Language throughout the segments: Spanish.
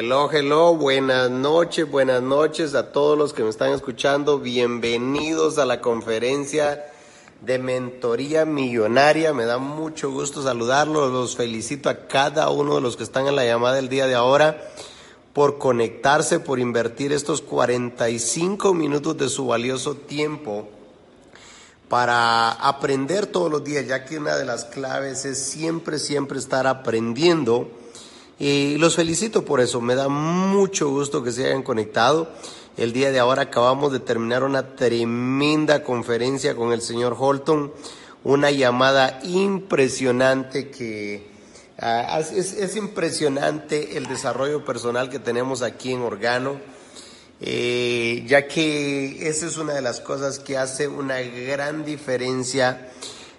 Hello, hello, buenas noches, buenas noches a todos los que me están escuchando. Bienvenidos a la conferencia de mentoría millonaria. Me da mucho gusto saludarlos. Los felicito a cada uno de los que están en la llamada el día de ahora por conectarse, por invertir estos 45 minutos de su valioso tiempo para aprender todos los días, ya que una de las claves es siempre, siempre estar aprendiendo y los felicito por eso, me da mucho gusto que se hayan conectado. El día de ahora acabamos de terminar una tremenda conferencia con el señor Holton, una llamada impresionante que ah, es, impresionante el desarrollo personal que tenemos aquí en Organo, eh, ya que esa es una de las cosas que hace una gran diferencia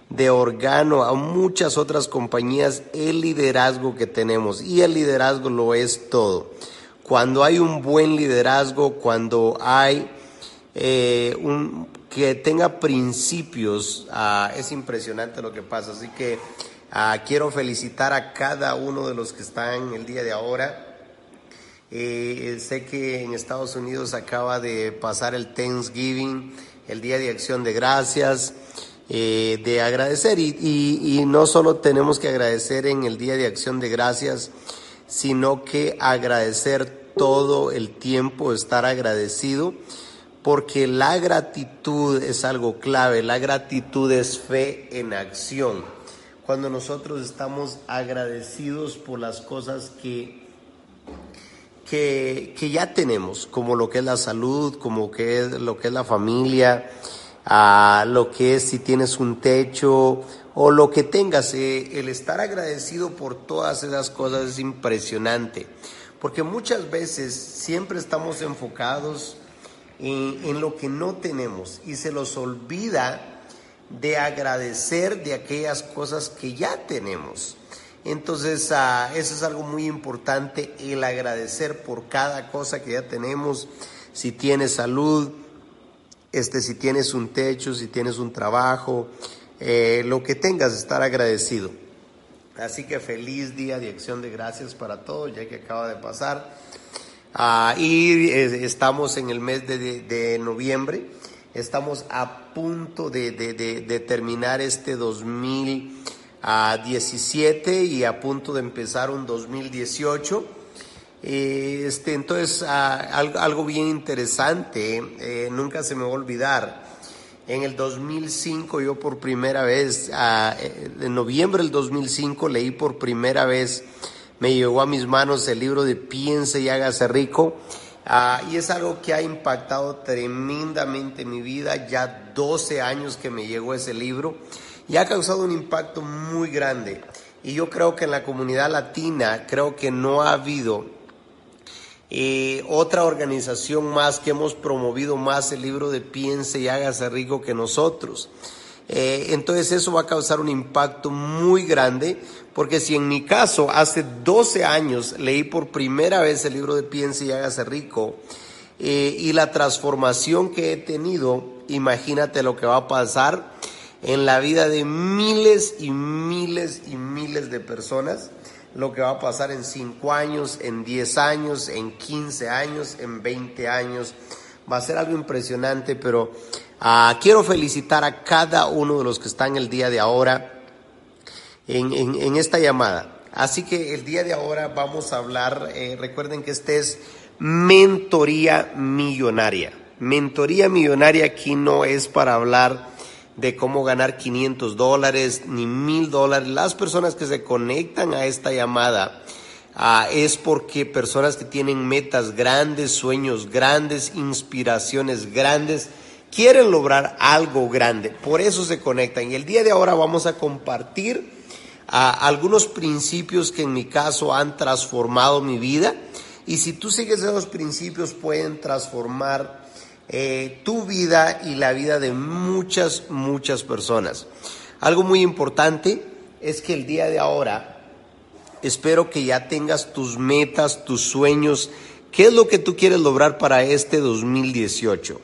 de Organo a muchas otras compañías el liderazgo que tenemos y el liderazgo lo es todo. Cuando hay un buen liderazgo, cuando hay eh, un que tenga principios, ah, es impresionante lo que pasa. Así que ah, quiero felicitar a cada uno de los que están el día de ahora. Eh, sé que en Estados Unidos acaba de pasar el Thanksgiving, el Día de Acción de Gracias. Eh, de agradecer y, no solo tenemos que agradecer en el Día de Acción de Gracias, sino que agradecer todo el tiempo, estar agradecido, porque la gratitud es algo clave, la gratitud es fe en acción. Cuando nosotros estamos agradecidos por las cosas que, que, que ya tenemos, como lo que es la salud, como que lo que es la familia, a lo que es si tienes un techo o lo que tengas. Eh, el estar agradecido por todas esas cosas es impresionante, porque muchas veces siempre estamos enfocados en, lo que no tenemos y se los olvida de agradecer de aquellas cosas que ya tenemos. Entonces, ah, eso es algo muy importante, el agradecer por cada cosa que ya tenemos. Si tienes salud, este, si tienes un techo, si tienes un trabajo, eh, lo que tengas, estar agradecido. Así que feliz día de acción de gracias para todos, ya que acaba de pasar. Ah, y eh, estamos en el mes de, noviembre, estamos a punto de, de terminar este 2017 y a punto de empezar un 2018. Este, entonces, ah, algo, bien interesante, eh, nunca se me va a olvidar. En el 2005 yo por primera vez, ah, eh, en noviembre del 2005 leí por primera vez, me llegó a mis manos el libro de Piense y hágase rico. Ah, y es algo que ha impactado tremendamente mi vida, ya 12 años que me llegó ese libro y ha causado un impacto muy grande. Y yo creo que en la comunidad latina, creo que no ha habido eh, otra organización más que hemos promovido más el libro de Piense y hágase rico que nosotros. Eh, entonces eso va a causar un impacto muy grande, porque si en mi caso hace 12 años leí por primera vez el libro de Piense y hágase rico, eh, y la transformación que he tenido, imagínate lo que va a pasar en la vida de miles y miles y miles de personas lo que va a pasar en 5 años, en 10 años, en 15 años, en 20 años. Va a ser algo impresionante, pero ah, quiero felicitar a cada uno de los que están el día de ahora en, esta llamada. Así que el día de ahora vamos a hablar, eh, recuerden que este es mentoría millonaria. Mentoría millonaria aquí no es para hablar de cómo ganar 500 dólares ni mil dólares. Las personas que se conectan a esta llamada ah, es porque personas que tienen metas grandes, sueños grandes, inspiraciones grandes, quieren lograr algo grande. Por eso se conectan. Y el día de ahora vamos a compartir ah, algunos principios que en mi caso han transformado mi vida. Y si tú sigues esos principios pueden transformar eh, tu vida y la vida de muchas, muchas personas. Algo muy importante es que el día de ahora espero que ya tengas tus metas, tus sueños, qué es lo que tú quieres lograr para este 2018.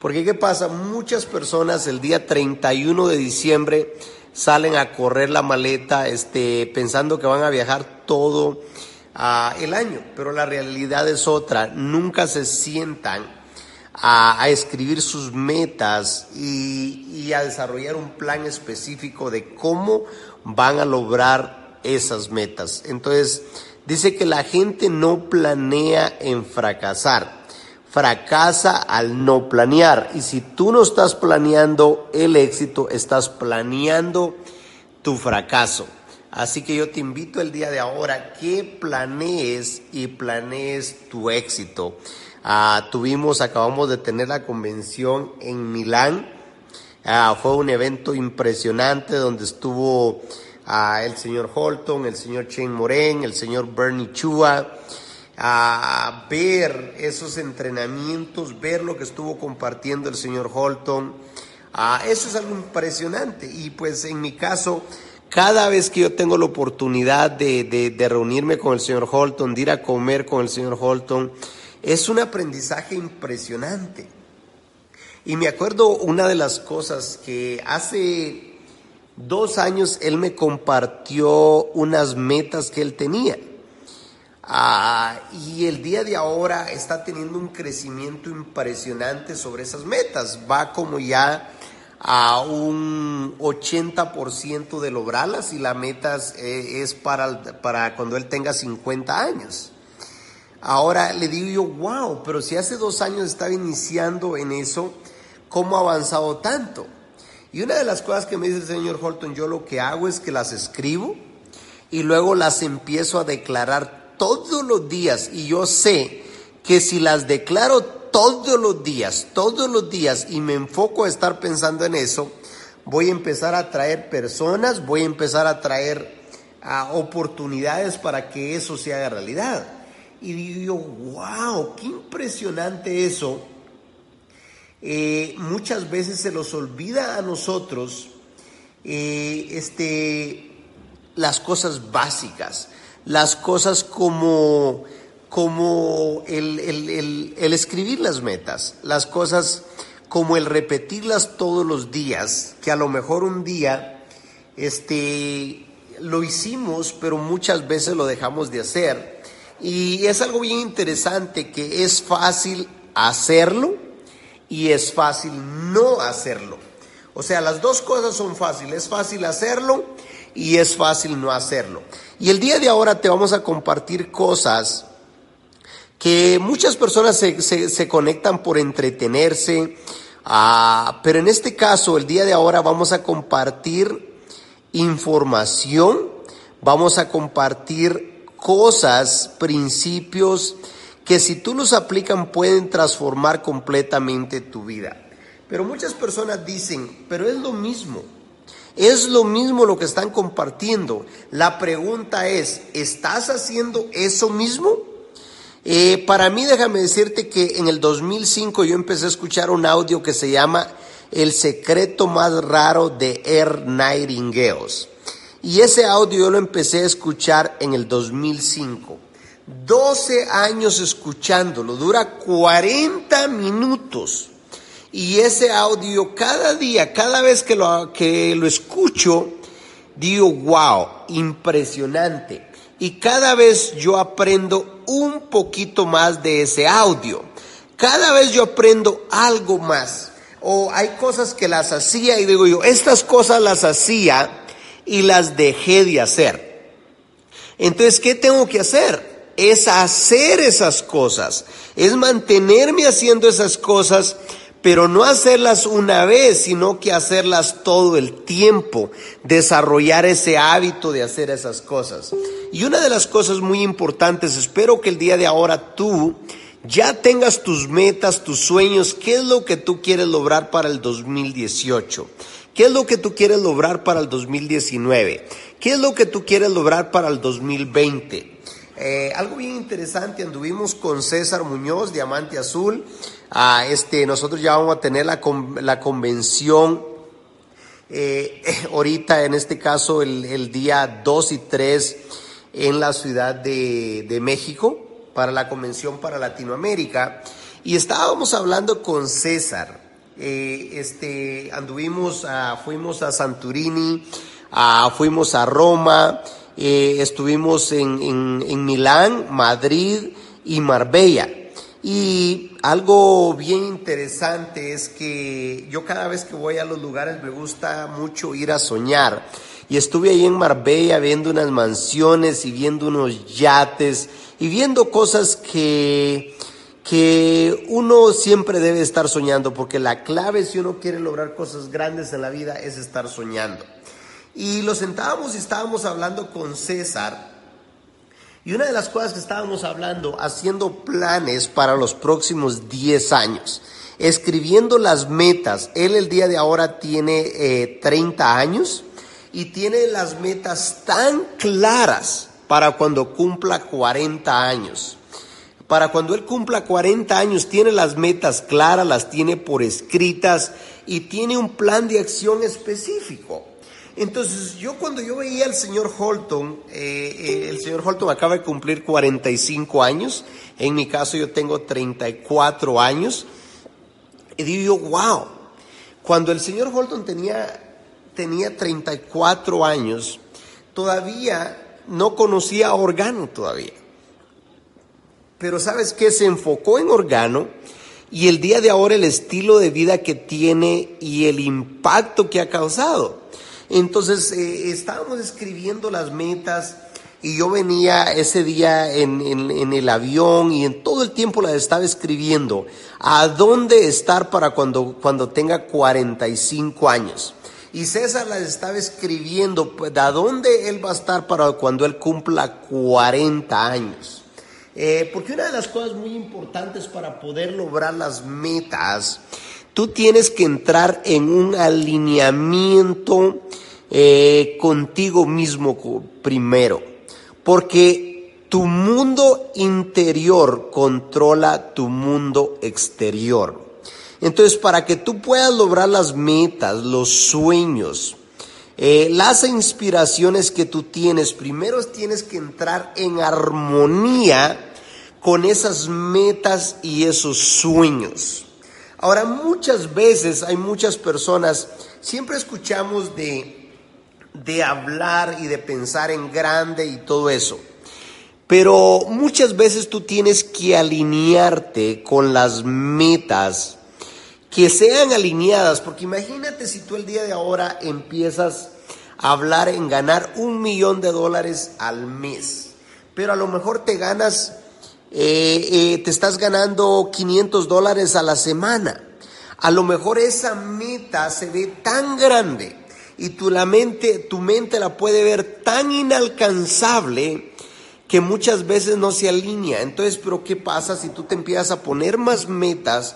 Porque ¿qué pasa? Muchas personas el día 31 de diciembre salen a correr la maleta este, pensando que van a viajar todo ah, el año, pero la realidad es otra, nunca se sientan a, escribir sus metas y, y a desarrollar un plan específico de cómo van a lograr esas metas. Entonces, dice que la gente no planea en fracasar, fracasa al no planear. Y si tú no estás planeando el éxito, estás planeando tu fracaso. Así que yo te invito el día de ahora que planees y planees tu éxito. Ah, tuvimos, acabamos de tener la convención en Milán. Ah, fue un evento impresionante donde estuvo ah, el señor Holton, el señor Shane Moren, el señor Bernie Chua. A ver esos entrenamientos, ver lo que estuvo compartiendo el señor Holton. eso es algo impresionante. Y pues en mi caso, cada vez que yo tengo la oportunidad de, de reunirme con el señor Holton, de ir a comer con el señor Holton, es un aprendizaje impresionante. Y me acuerdo una de las cosas que hace dos años él me compartió unas metas que él tenía. Ah, y el día de ahora está teniendo un crecimiento impresionante sobre esas metas. Va como ya a un 80% de lograrlas y la meta es, para, para cuando él tenga 50 años. Ahora le digo yo, wow, pero si hace dos años estaba iniciando en eso, ¿cómo ha avanzado tanto? Y una de las cosas que me dice el señor Holton, yo lo que hago es que las escribo y luego las empiezo a declarar todos los días. Y yo sé que si las declaro todos los días, todos los días, y me enfoco a estar pensando en eso, voy a empezar a traer personas, voy a empezar a traer ah, oportunidades para que eso se haga realidad. Y digo, wow, qué impresionante eso. Eh, muchas veces se nos olvida a nosotros eh, este, las cosas básicas, las cosas como, como el, el, escribir las metas, las cosas como el repetirlas todos los días, que a lo mejor un día este, lo hicimos, pero muchas veces lo dejamos de hacer y es algo bien interesante que es fácil hacerlo y es fácil no hacerlo. O sea, las dos cosas son fáciles. Es fácil hacerlo y es fácil no hacerlo. Y el día de ahora te vamos a compartir cosas que muchas personas se, conectan por entretenerse, ah, pero en este caso, el día de ahora vamos a compartir información, vamos a compartir cosas, principios que si tú los aplican pueden transformar completamente tu vida. Pero muchas personas dicen, pero es lo mismo. Es lo mismo lo que están compartiendo. La pregunta es, ¿estás haciendo eso mismo? Eh, para mí, déjame decirte que en el 2005 yo empecé a escuchar un audio que se llama El secreto más raro de Air Nightingales. Y ese audio yo lo empecé a escuchar en el 2005. 12 años escuchándolo, dura 40 minutos. Y ese audio cada día, cada vez que lo, que lo escucho, digo, wow, impresionante. Y cada vez yo aprendo un poquito más de ese audio. Cada vez yo aprendo algo más. O hay cosas que las hacía y digo yo, estas cosas las hacía y las dejé de hacer. Entonces, ¿qué tengo que hacer? Es hacer esas cosas, es mantenerme haciendo esas cosas, pero no hacerlas una vez, sino que hacerlas todo el tiempo, desarrollar ese hábito de hacer esas cosas. Y una de las cosas muy importantes, espero que el día de ahora tú ya tengas tus metas, tus sueños, qué es lo que tú quieres lograr para el 2018. ¿Qué es lo que tú quieres lograr para el 2019? ¿Qué es lo que tú quieres lograr para el 2020? Eh, algo bien interesante, anduvimos con César Muñoz, Diamante Azul. Ah, este, nosotros ya vamos a tener la, la convención eh, ahorita, en este caso, el, día 2 y 3 en la Ciudad de, de México para la convención para Latinoamérica. Y estábamos hablando con César eh, este, anduvimos, fuimos a Santurini, fuimos a Roma eh, estuvimos en, en Milán, Madrid y Marbella. Y algo bien interesante es que yo cada vez que voy a los lugares me gusta mucho ir a soñar. Y estuve ahí en Marbella viendo unas mansiones y viendo unos yates y viendo cosas que, que uno siempre debe estar soñando, porque la clave si uno quiere lograr cosas grandes en la vida es estar soñando. Y lo sentábamos y estábamos hablando con César y una de las cosas que estábamos hablando, haciendo planes para los próximos 10 años, escribiendo las metas. Él el día de ahora tiene 30 eh, años y tiene las metas tan claras para cuando cumpla 40 años. Para cuando él cumpla 40 años, tiene las metas claras, las tiene por escritas y tiene un plan de acción específico. Entonces, yo cuando yo veía al señor Holton, eh, eh, el señor Holton acaba de cumplir 45 años, en mi caso yo tengo 34 años, y digo yo, wow, cuando el señor Holton tenía, tenía 34 años, todavía no conocía Organo todavía. Pero sabes qué, se enfocó en Organo y el día de ahora el estilo de vida que tiene y el impacto que ha causado. Entonces eh, estábamos escribiendo las metas y yo venía ese día en, el avión y en todo el tiempo las estaba escribiendo. ¿A dónde estar para cuando, cuando tenga 45 años? Y César las estaba escribiendo, ¿a dónde él va a estar para cuando él cumpla 40 años? Eh, porque una de las cosas muy importantes para poder lograr las metas Tú tienes que entrar en un alineamiento eh, contigo mismo primero, porque tu mundo interior controla tu mundo exterior. Entonces, para que tú puedas lograr las metas, los sueños, eh, las inspiraciones que tú tienes, primero tienes que entrar en armonía con esas metas y esos sueños. Ahora, muchas veces hay muchas personas, siempre escuchamos de, de hablar y de pensar en grande y todo eso. Pero muchas veces tú tienes que alinearte con las metas que sean alineadas, porque imagínate si tú el día de ahora empiezas a hablar en ganar un millón de dólares al mes, pero a lo mejor te ganas eh, eh, te estás ganando 500 dólares a la semana. A lo mejor esa meta se ve tan grande y tu, la mente, tu mente la puede ver tan inalcanzable que muchas veces no se alinea. Entonces, pero ¿qué pasa si tú te empiezas a poner más metas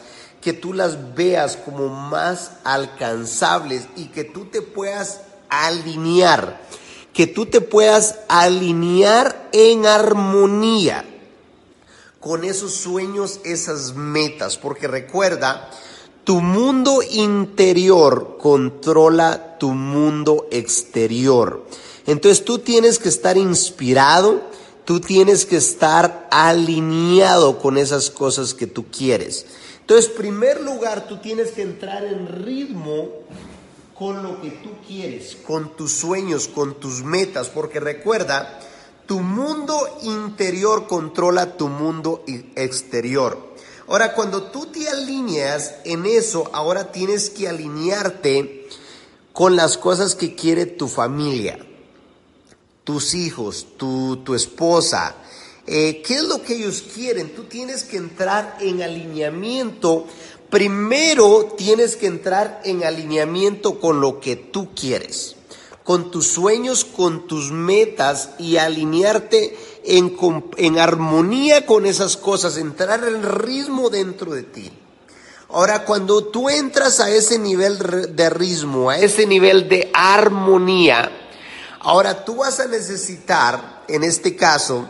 que tú las veas como más alcanzables y que tú te puedas alinear, que tú te puedas alinear en armonía? con esos sueños, esas metas, porque recuerda, tu mundo interior controla tu mundo exterior. Entonces tú tienes que estar inspirado, tú tienes que estar alineado con esas cosas que tú quieres. Entonces, en primer lugar, tú tienes que entrar en ritmo con lo que tú quieres, con tus sueños, con tus metas, porque recuerda, tu mundo interior controla tu mundo exterior. Ahora, cuando tú te alineas en eso, ahora tienes que alinearte con las cosas que quiere tu familia, tus hijos, tu, tu esposa. Eh, ¿Qué es lo que ellos quieren? Tú tienes que entrar en alineamiento. Primero tienes que entrar en alineamiento con lo que tú quieres con tus sueños, con tus metas y alinearte en, en armonía con esas cosas, entrar en ritmo dentro de ti. Ahora, cuando tú entras a ese nivel de ritmo, a ese nivel de armonía, ahora tú vas a necesitar, en este caso,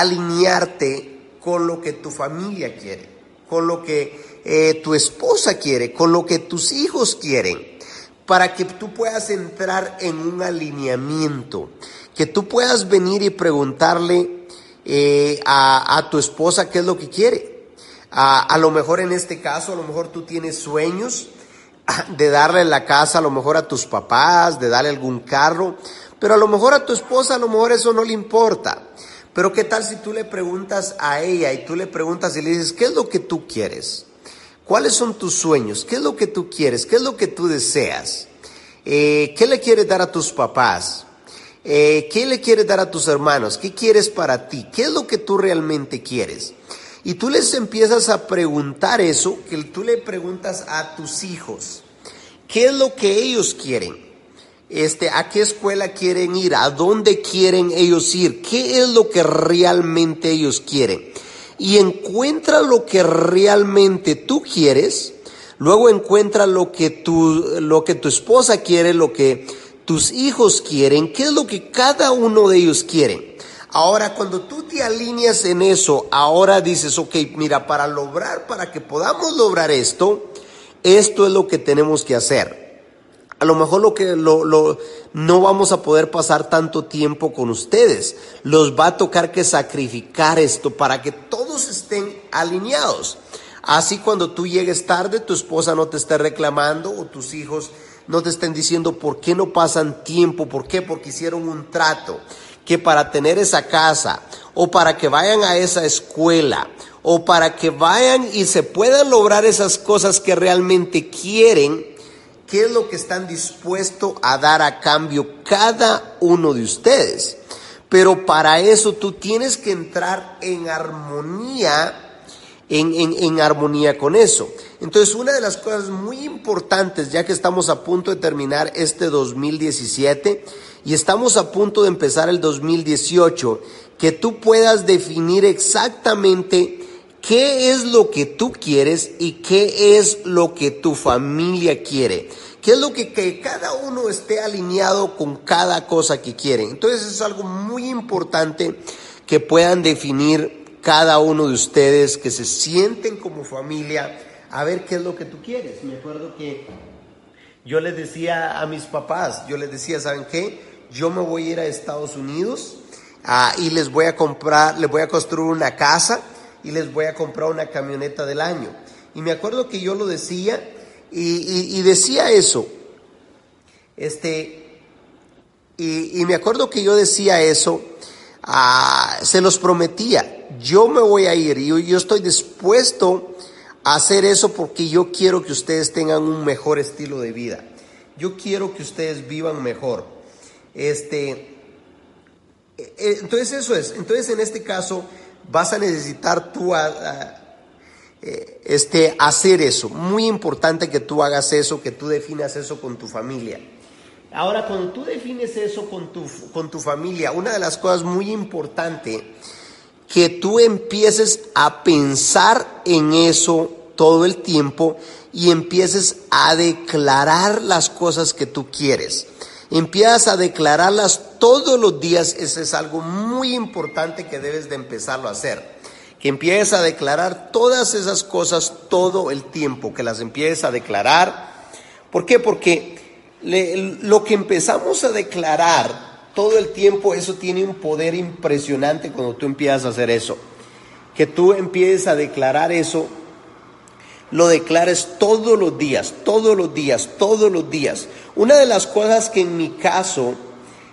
alinearte con lo que tu familia quiere, con lo que eh, tu esposa quiere, con lo que tus hijos quieren para que tú puedas entrar en un alineamiento, que tú puedas venir y preguntarle eh, a, tu esposa qué es lo que quiere. A, lo mejor en este caso, a lo mejor tú tienes sueños de darle la casa a lo mejor a tus papás, de darle algún carro, Pero a lo mejor a tu esposa, a lo mejor eso no le importa. Pero qué tal si tú le preguntas a ella y tú le preguntas y le dices, ¿qué es lo que tú quieres? ¿Cuáles son tus sueños? ¿Qué es lo que tú quieres? ¿Qué es lo que tú deseas? Eh, ¿Qué le quieres dar a tus papás? Eh, ¿Qué le quieres dar a tus hermanos? ¿Qué quieres para ti? ¿Qué es lo que tú realmente quieres? Y tú les empiezas a preguntar eso, que tú le preguntas a tus hijos, ¿qué es lo que ellos quieren? Este, ¿A qué escuela quieren ir? ¿A dónde quieren ellos ir? ¿Qué es lo que realmente ellos quieren? Y encuentra lo que realmente tú quieres, luego encuentra lo que tu, lo que tu esposa quiere, lo que tus hijos quieren, qué es lo que cada uno de ellos quiere. Ahora, cuando tú te alineas en eso, ahora dices, ok, mira, para lograr, para que podamos lograr esto, esto es lo que tenemos que hacer. A lo mejor lo que lo, no vamos a poder pasar tanto tiempo con ustedes. Los va a tocar que sacrificar esto para que todos estén alineados. Así cuando tú llegues tarde, tu esposa no te esté reclamando o tus hijos no te estén diciendo por qué no pasan tiempo, por qué, porque hicieron un trato, que para tener esa casa o para que vayan a esa escuela o para que vayan y se puedan lograr esas cosas que realmente quieren, ¿qué es lo que están dispuestos a dar a cambio cada uno de ustedes? Pero para eso tú tienes que entrar en armonía en, armonía con eso. Entonces, una de las cosas muy importantes, ya que estamos a punto de terminar este 2017 y estamos a punto de empezar el 2018, que tú puedas definir exactamente qué es lo que tú quieres y qué es lo que tu familia quiere. ¿Qué es lo que, que cada uno esté alineado con cada cosa que quiere? Entonces es algo muy importante que puedan definir cada uno de ustedes que se sienten como familia a ver qué es lo que tú quieres. Me acuerdo que yo les decía a mis papás, yo les decía, ¿saben qué? Yo me voy a ir a Estados Unidos ah, y les voy a comprar, les voy a construir una casa y les voy a comprar una camioneta del año. Y me acuerdo que yo lo decía y, decía eso. Este, y, y me acuerdo que yo decía eso Ah, se los prometía, yo me voy a ir, yo, yo estoy dispuesto a hacer eso porque yo quiero que ustedes tengan un mejor estilo de vida. Yo quiero que ustedes vivan mejor. Este, eh, eh, entonces eso es. Entonces en este caso vas a necesitar tú eh, este, hacer eso. Muy importante que tú hagas eso, que tú definas eso con tu familia. Ahora, cuando tú defines eso con tu, con tu familia, una de las cosas muy importantes, que tú empieces a pensar en eso todo el tiempo y empieces a declarar las cosas que tú quieres. Empiezas a declararlas todos los días, eso es algo muy importante que debes de empezarlo a hacer. Que empieces a declarar todas esas cosas todo el tiempo, que las empieces a declarar. ¿Por qué? Porque lo que empezamos a declarar todo el tiempo, eso tiene un poder impresionante cuando tú empiezas a hacer eso. Que tú empieces a declarar eso, lo declares todos los días, todos los días, todos los días. Una de las cosas que en mi caso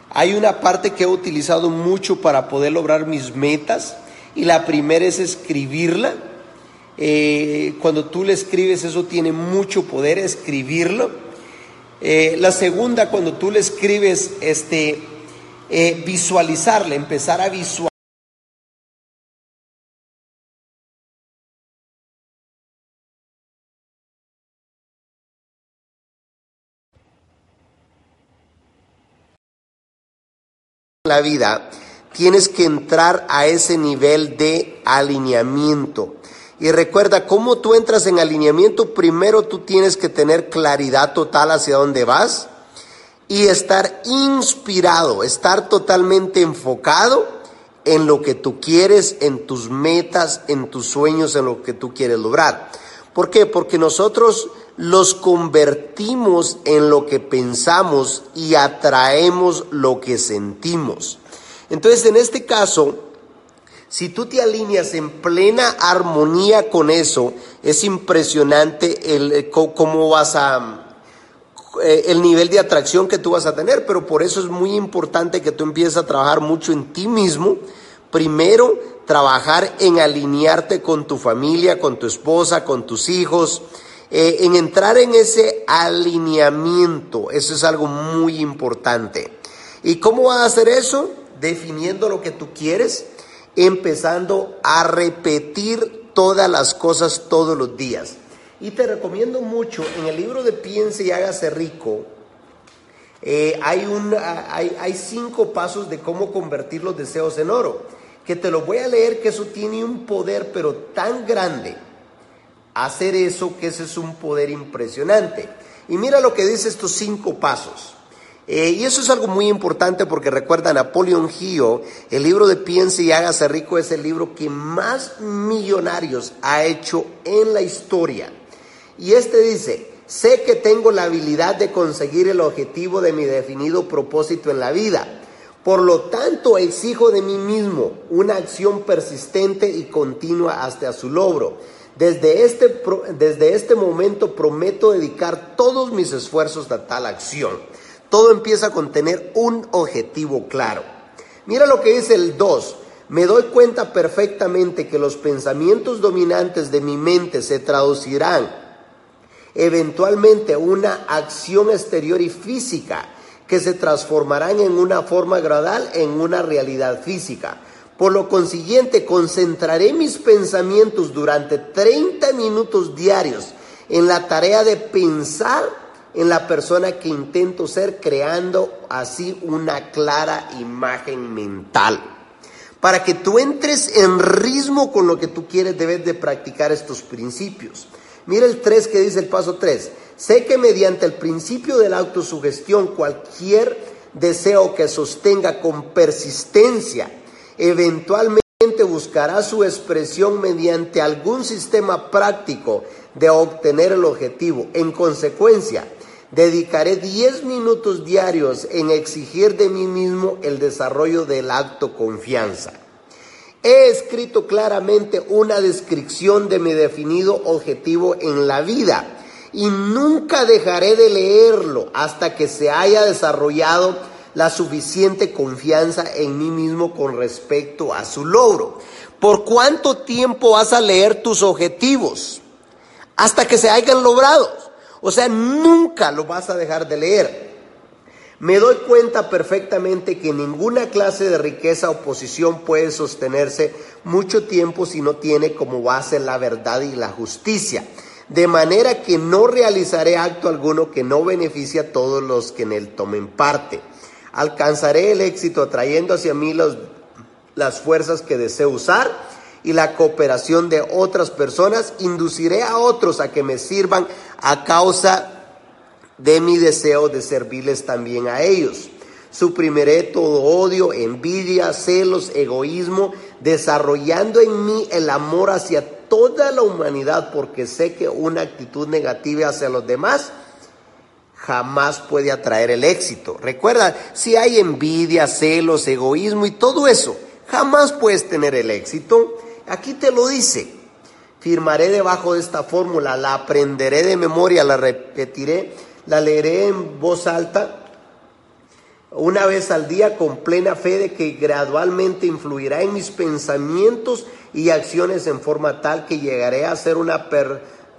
hay una parte que he utilizado mucho para poder lograr mis metas y la primera es escribirla. Eh, cuando tú le escribes eso tiene mucho poder escribirlo eh, la segunda, cuando tú le escribes, este, eh, visualizarle, empezar a visualizar. la vida, tienes que entrar a ese nivel de alineamiento. Y recuerda, cómo tú entras en alineamiento, primero tú tienes que tener claridad total hacia dónde vas y estar inspirado, estar totalmente enfocado en lo que tú quieres, en tus metas, en tus sueños, en lo que tú quieres lograr. ¿Por qué? Porque nosotros los convertimos en lo que pensamos y atraemos lo que sentimos. Entonces, en este caso, si tú te alineas en plena armonía con eso, es impresionante el, eh, cómo vas a eh, el nivel de atracción que tú vas a tener, pero por eso es muy importante que tú empieces a trabajar mucho en ti mismo. Primero, trabajar en alinearte con tu familia, con tu esposa, con tus hijos, eh, en entrar en ese alineamiento. Eso es algo muy importante. ¿Y cómo vas a hacer eso? Definiendo lo que tú quieres, empezando a repetir todas las cosas todos los días. Y te recomiendo mucho, en el libro de Piense y hágase rico, eh, hay, un, hay, hay cinco pasos de cómo convertir los deseos en oro, que te lo voy a leer, que eso tiene un poder, pero tan grande, hacer eso, que ese es un poder impresionante. Y mira lo que dice estos cinco pasos. Eh, y eso es algo muy importante porque recuerda Napoleon Hill, el libro de Piense y hágase rico es el libro que más millonarios ha hecho en la historia. Y este dice, sé que tengo la habilidad de conseguir el objetivo de mi definido propósito en la vida. Por lo tanto, exijo de mí mismo una acción persistente y continua hasta su logro. Desde este, desde este momento prometo dedicar todos mis esfuerzos a tal acción. Todo empieza con tener un objetivo claro. Mira lo que dice el 2. Me doy cuenta perfectamente que los pensamientos dominantes de mi mente se traducirán eventualmente una acción exterior y física que se transformarán en una forma gradual en una realidad física. Por lo consiguiente, concentraré mis pensamientos durante 30 minutos diarios en la tarea de pensar en la persona que intento ser, creando así una clara imagen mental. Para que tú entres en ritmo con lo que tú quieres, debes de practicar estos principios. Mira el 3 que dice el paso 3. Sé que mediante el principio de la autosugestión, cualquier deseo que sostenga con persistencia, eventualmente buscará su expresión mediante algún sistema práctico de obtener el objetivo. En consecuencia, dedicaré 10 minutos diarios en exigir de mí mismo el desarrollo del acto confianza. He escrito claramente una descripción de mi definido objetivo en la vida y nunca dejaré de leerlo hasta que se haya desarrollado la suficiente confianza en mí mismo con respecto a su logro. ¿Por cuánto tiempo vas a leer tus objetivos? Hasta que se hayan logrado. O sea, nunca lo vas a dejar de leer. Me doy cuenta perfectamente que ninguna clase de riqueza o posición puede sostenerse mucho tiempo si no tiene como base la verdad y la justicia. De manera que no realizaré acto alguno que no beneficie a todos los que en él tomen parte. Alcanzaré el éxito atrayendo hacia mí las fuerzas que deseo usar y la cooperación de otras personas. Induciré a otros a que me sirvan a causa de mi deseo de servirles también a ellos. Suprimiré todo odio, envidia, celos, egoísmo, desarrollando en mí el amor hacia toda la humanidad, porque sé que una actitud negativa hacia los demás jamás puede atraer el éxito. Recuerda, si hay envidia, celos, egoísmo y todo eso, jamás puedes tener el éxito. Aquí te lo dice. Firmaré debajo de esta fórmula, la aprenderé de memoria, la repetiré la leeré en voz alta una vez al día con plena fe de que gradualmente influirá en mis pensamientos y acciones en forma tal que llegaré a ser una,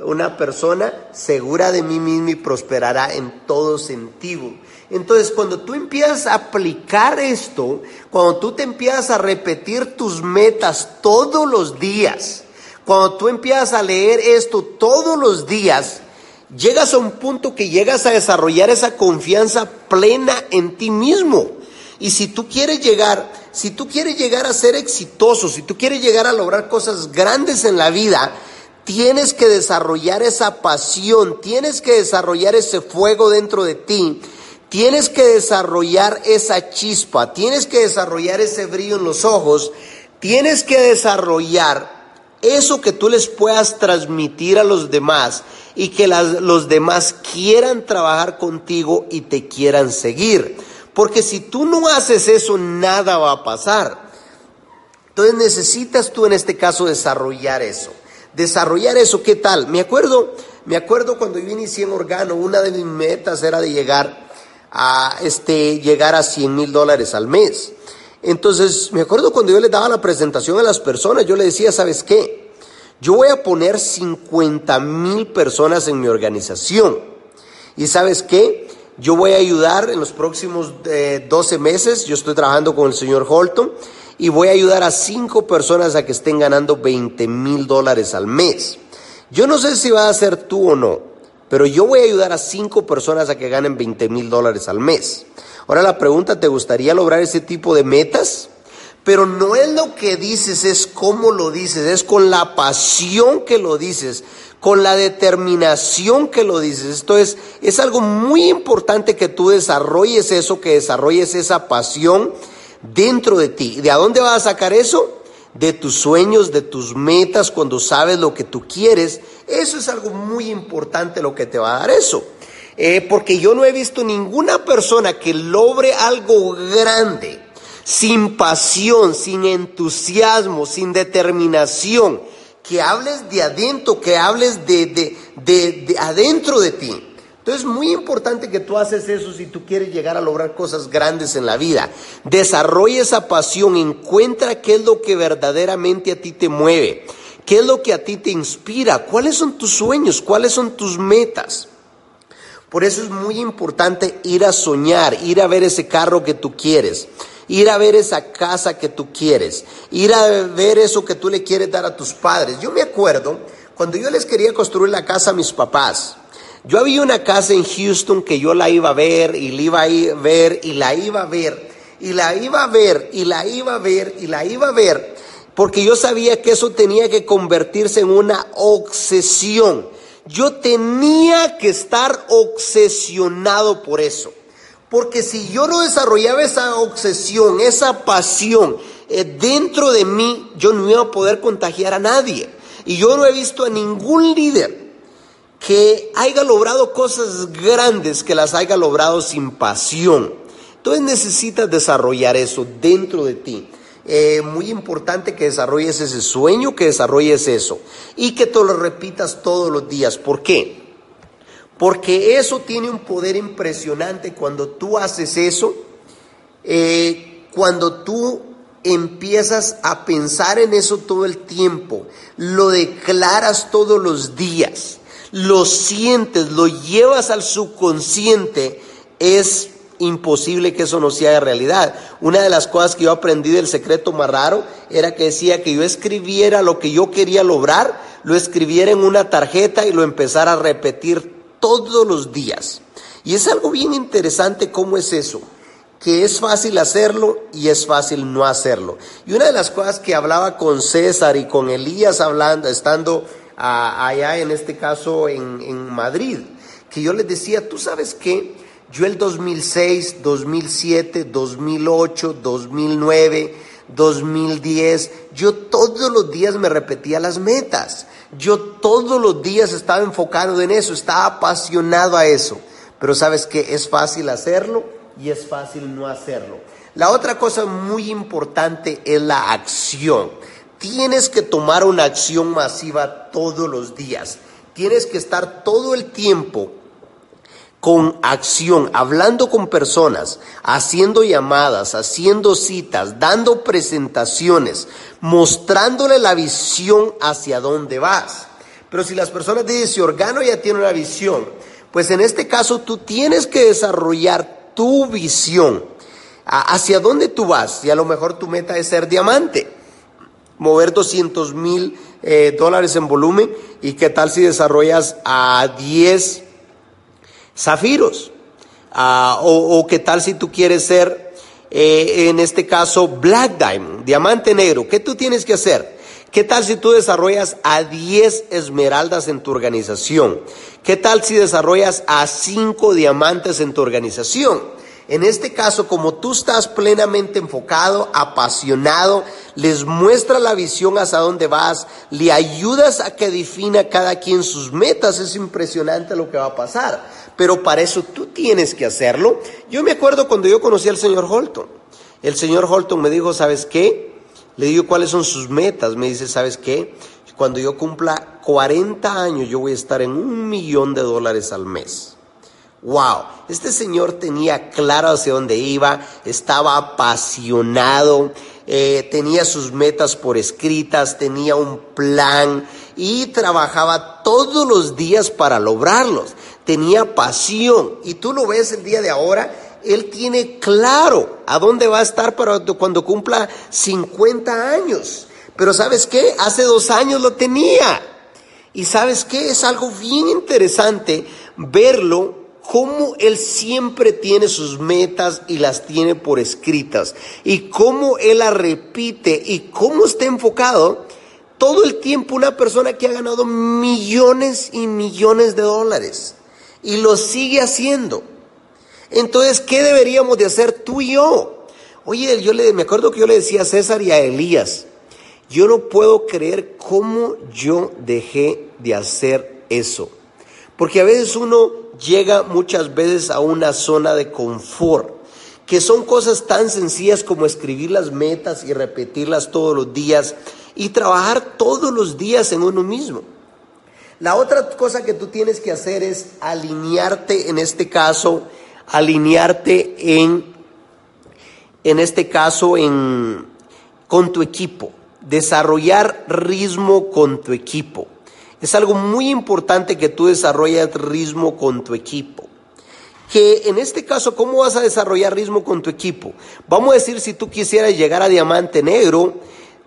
una persona segura de mí misma y prosperará en todo sentido. Entonces, cuando tú empiezas a aplicar esto, cuando tú te empiezas a repetir tus metas todos los días, cuando tú empiezas a leer esto todos los días, llegas a un punto que llegas a desarrollar esa confianza plena en ti mismo. Y si tú quieres llegar, si tú quieres llegar a ser exitoso, si tú quieres llegar a lograr cosas grandes en la vida, tienes que desarrollar esa pasión, tienes que desarrollar ese fuego dentro de ti, tienes que desarrollar esa chispa, tienes que desarrollar ese brillo en los ojos, tienes que desarrollar eso que tú les puedas transmitir a los demás y que los demás quieran trabajar contigo y te quieran seguir. Porque si tú no haces eso, nada va a pasar. Entonces necesitas tú en este caso desarrollar eso. Desarrollar eso, ¿qué tal? Me acuerdo Me acuerdo cuando yo inicié en Organo, una de mis metas era de llegar a, este, llegar a 100 mil dólares al mes. Entonces, me acuerdo cuando yo le daba la presentación a las personas, yo le decía, ¿sabes qué? Yo voy a poner 50 mil personas en mi organización. ¿Y sabes qué? Yo voy a ayudar en los próximos 12 eh, meses, yo estoy trabajando con el señor Holton, y voy a ayudar a cinco personas a que estén ganando 20 mil dólares al mes. Yo no sé si va a ser tú o no, pero yo voy a ayudar a cinco personas a que ganen 20 mil dólares al mes. Ahora la pregunta, ¿te gustaría lograr ese tipo de metas? Pero no es lo que dices, es cómo lo dices, es con la pasión que lo dices, con la determinación que lo dices. Esto es, es algo muy importante que tú desarrolles eso, que desarrolles esa pasión dentro de ti. ¿De a dónde vas a sacar eso? De tus sueños, de tus metas, cuando sabes lo que tú quieres. Eso es algo muy importante lo que te va a dar eso. Eh, porque yo no he visto ninguna persona que logre algo grande sin pasión, sin entusiasmo, sin determinación, que hables de adentro, que hables de, de, de adentro de ti. Entonces es muy importante que tú haces eso si tú quieres llegar a lograr cosas grandes en la vida. Desarrolla esa pasión, encuentra qué es lo que verdaderamente a ti te mueve, qué es lo que a ti te inspira, cuáles son tus sueños, cuáles son tus metas. Por eso es muy importante ir a soñar, ir a ver ese carro que tú quieres, ir a ver esa casa que tú quieres, ir a ver eso que tú le quieres dar a tus padres. Yo me acuerdo cuando yo les quería construir la casa a mis papás. Yo había una casa en Houston que yo la iba a ver y la iba a ver y la iba a ver y la iba a ver y la iba a ver y la iba a ver porque yo sabía que eso tenía que convertirse en una obsesión. Yo tenía que estar obsesionado por eso. Porque si yo no desarrollaba esa obsesión, esa pasión eh, dentro de mí, yo no iba a poder contagiar a nadie. Y yo no he visto a ningún líder que haya logrado cosas grandes, que las haya logrado sin pasión. Entonces necesitas desarrollar eso dentro de ti. Eh, muy importante que desarrolles ese sueño, que desarrolles eso y que te lo repitas todos los días. ¿Por qué? Porque eso tiene un poder impresionante cuando tú haces eso, eh, cuando tú empiezas a pensar en eso todo el tiempo, lo declaras todos los días lo sientes, lo llevas al subconsciente, es imposible que eso no sea realidad. Una de las cosas que yo aprendí del secreto más raro era que decía que yo escribiera lo que yo quería lograr, lo escribiera en una tarjeta y lo empezara a repetir todos los días. Y es algo bien interesante cómo es eso, que es fácil hacerlo y es fácil no hacerlo. Y una de las cosas que hablaba con César y con Elías hablando, estando allá en este caso en, en Madrid, que yo les decía, tú sabes qué, yo el 2006, 2007, 2008, 2009, 2010, yo todos los días me repetía las metas. Yo todos los días estaba enfocado en eso, estaba apasionado a eso. Pero sabes que es fácil hacerlo y es fácil no hacerlo. La otra cosa muy importante es la acción. Tienes que tomar una acción masiva todos los días. Tienes que estar todo el tiempo con acción, hablando con personas, haciendo llamadas, haciendo citas, dando presentaciones, mostrándole la visión hacia dónde vas. Pero si las personas dicen, si Organo ya tiene una visión, pues en este caso tú tienes que desarrollar tu visión. ¿Hacia dónde tú vas? Y a lo mejor tu meta es ser diamante mover 200 mil eh, dólares en volumen y qué tal si desarrollas a 10 zafiros ah, o, qué tal si tú quieres ser eh, en este caso black diamond, diamante negro, ¿qué tú tienes que hacer? ¿Qué tal si tú desarrollas a 10 esmeraldas en tu organización? ¿Qué tal si desarrollas a 5 diamantes en tu organización? En este caso, como tú estás plenamente enfocado, apasionado, les muestra la visión hacia dónde vas, le ayudas a que defina cada quien sus metas, es impresionante lo que va a pasar. Pero para eso tú tienes que hacerlo. Yo me acuerdo cuando yo conocí al señor Holton. El señor Holton me dijo, ¿sabes qué? Le digo, ¿cuáles son sus metas? Me dice, ¿sabes qué? Cuando yo cumpla 40 años, yo voy a estar en un millón de dólares al mes. Wow, este señor tenía claro hacia dónde iba, estaba apasionado, eh, tenía sus metas por escritas, tenía un plan y trabajaba todos los días para lograrlos. Tenía pasión y tú lo ves el día de ahora, él tiene claro a dónde va a estar para cuando cumpla 50 años. Pero sabes qué, hace dos años lo tenía. Y sabes qué, es algo bien interesante verlo cómo Él siempre tiene sus metas y las tiene por escritas, y cómo Él las repite y cómo está enfocado todo el tiempo una persona que ha ganado millones y millones de dólares y lo sigue haciendo. Entonces, ¿qué deberíamos de hacer tú y yo? Oye, yo le, me acuerdo que yo le decía a César y a Elías, yo no puedo creer cómo yo dejé de hacer eso. Porque a veces uno llega muchas veces a una zona de confort, que son cosas tan sencillas como escribir las metas y repetirlas todos los días y trabajar todos los días en uno mismo. La otra cosa que tú tienes que hacer es alinearte, en este caso, alinearte en, en este caso, en, con tu equipo, desarrollar ritmo con tu equipo. Es algo muy importante que tú desarrolles ritmo con tu equipo. Que en este caso, ¿cómo vas a desarrollar ritmo con tu equipo? Vamos a decir, si tú quisieras llegar a diamante negro,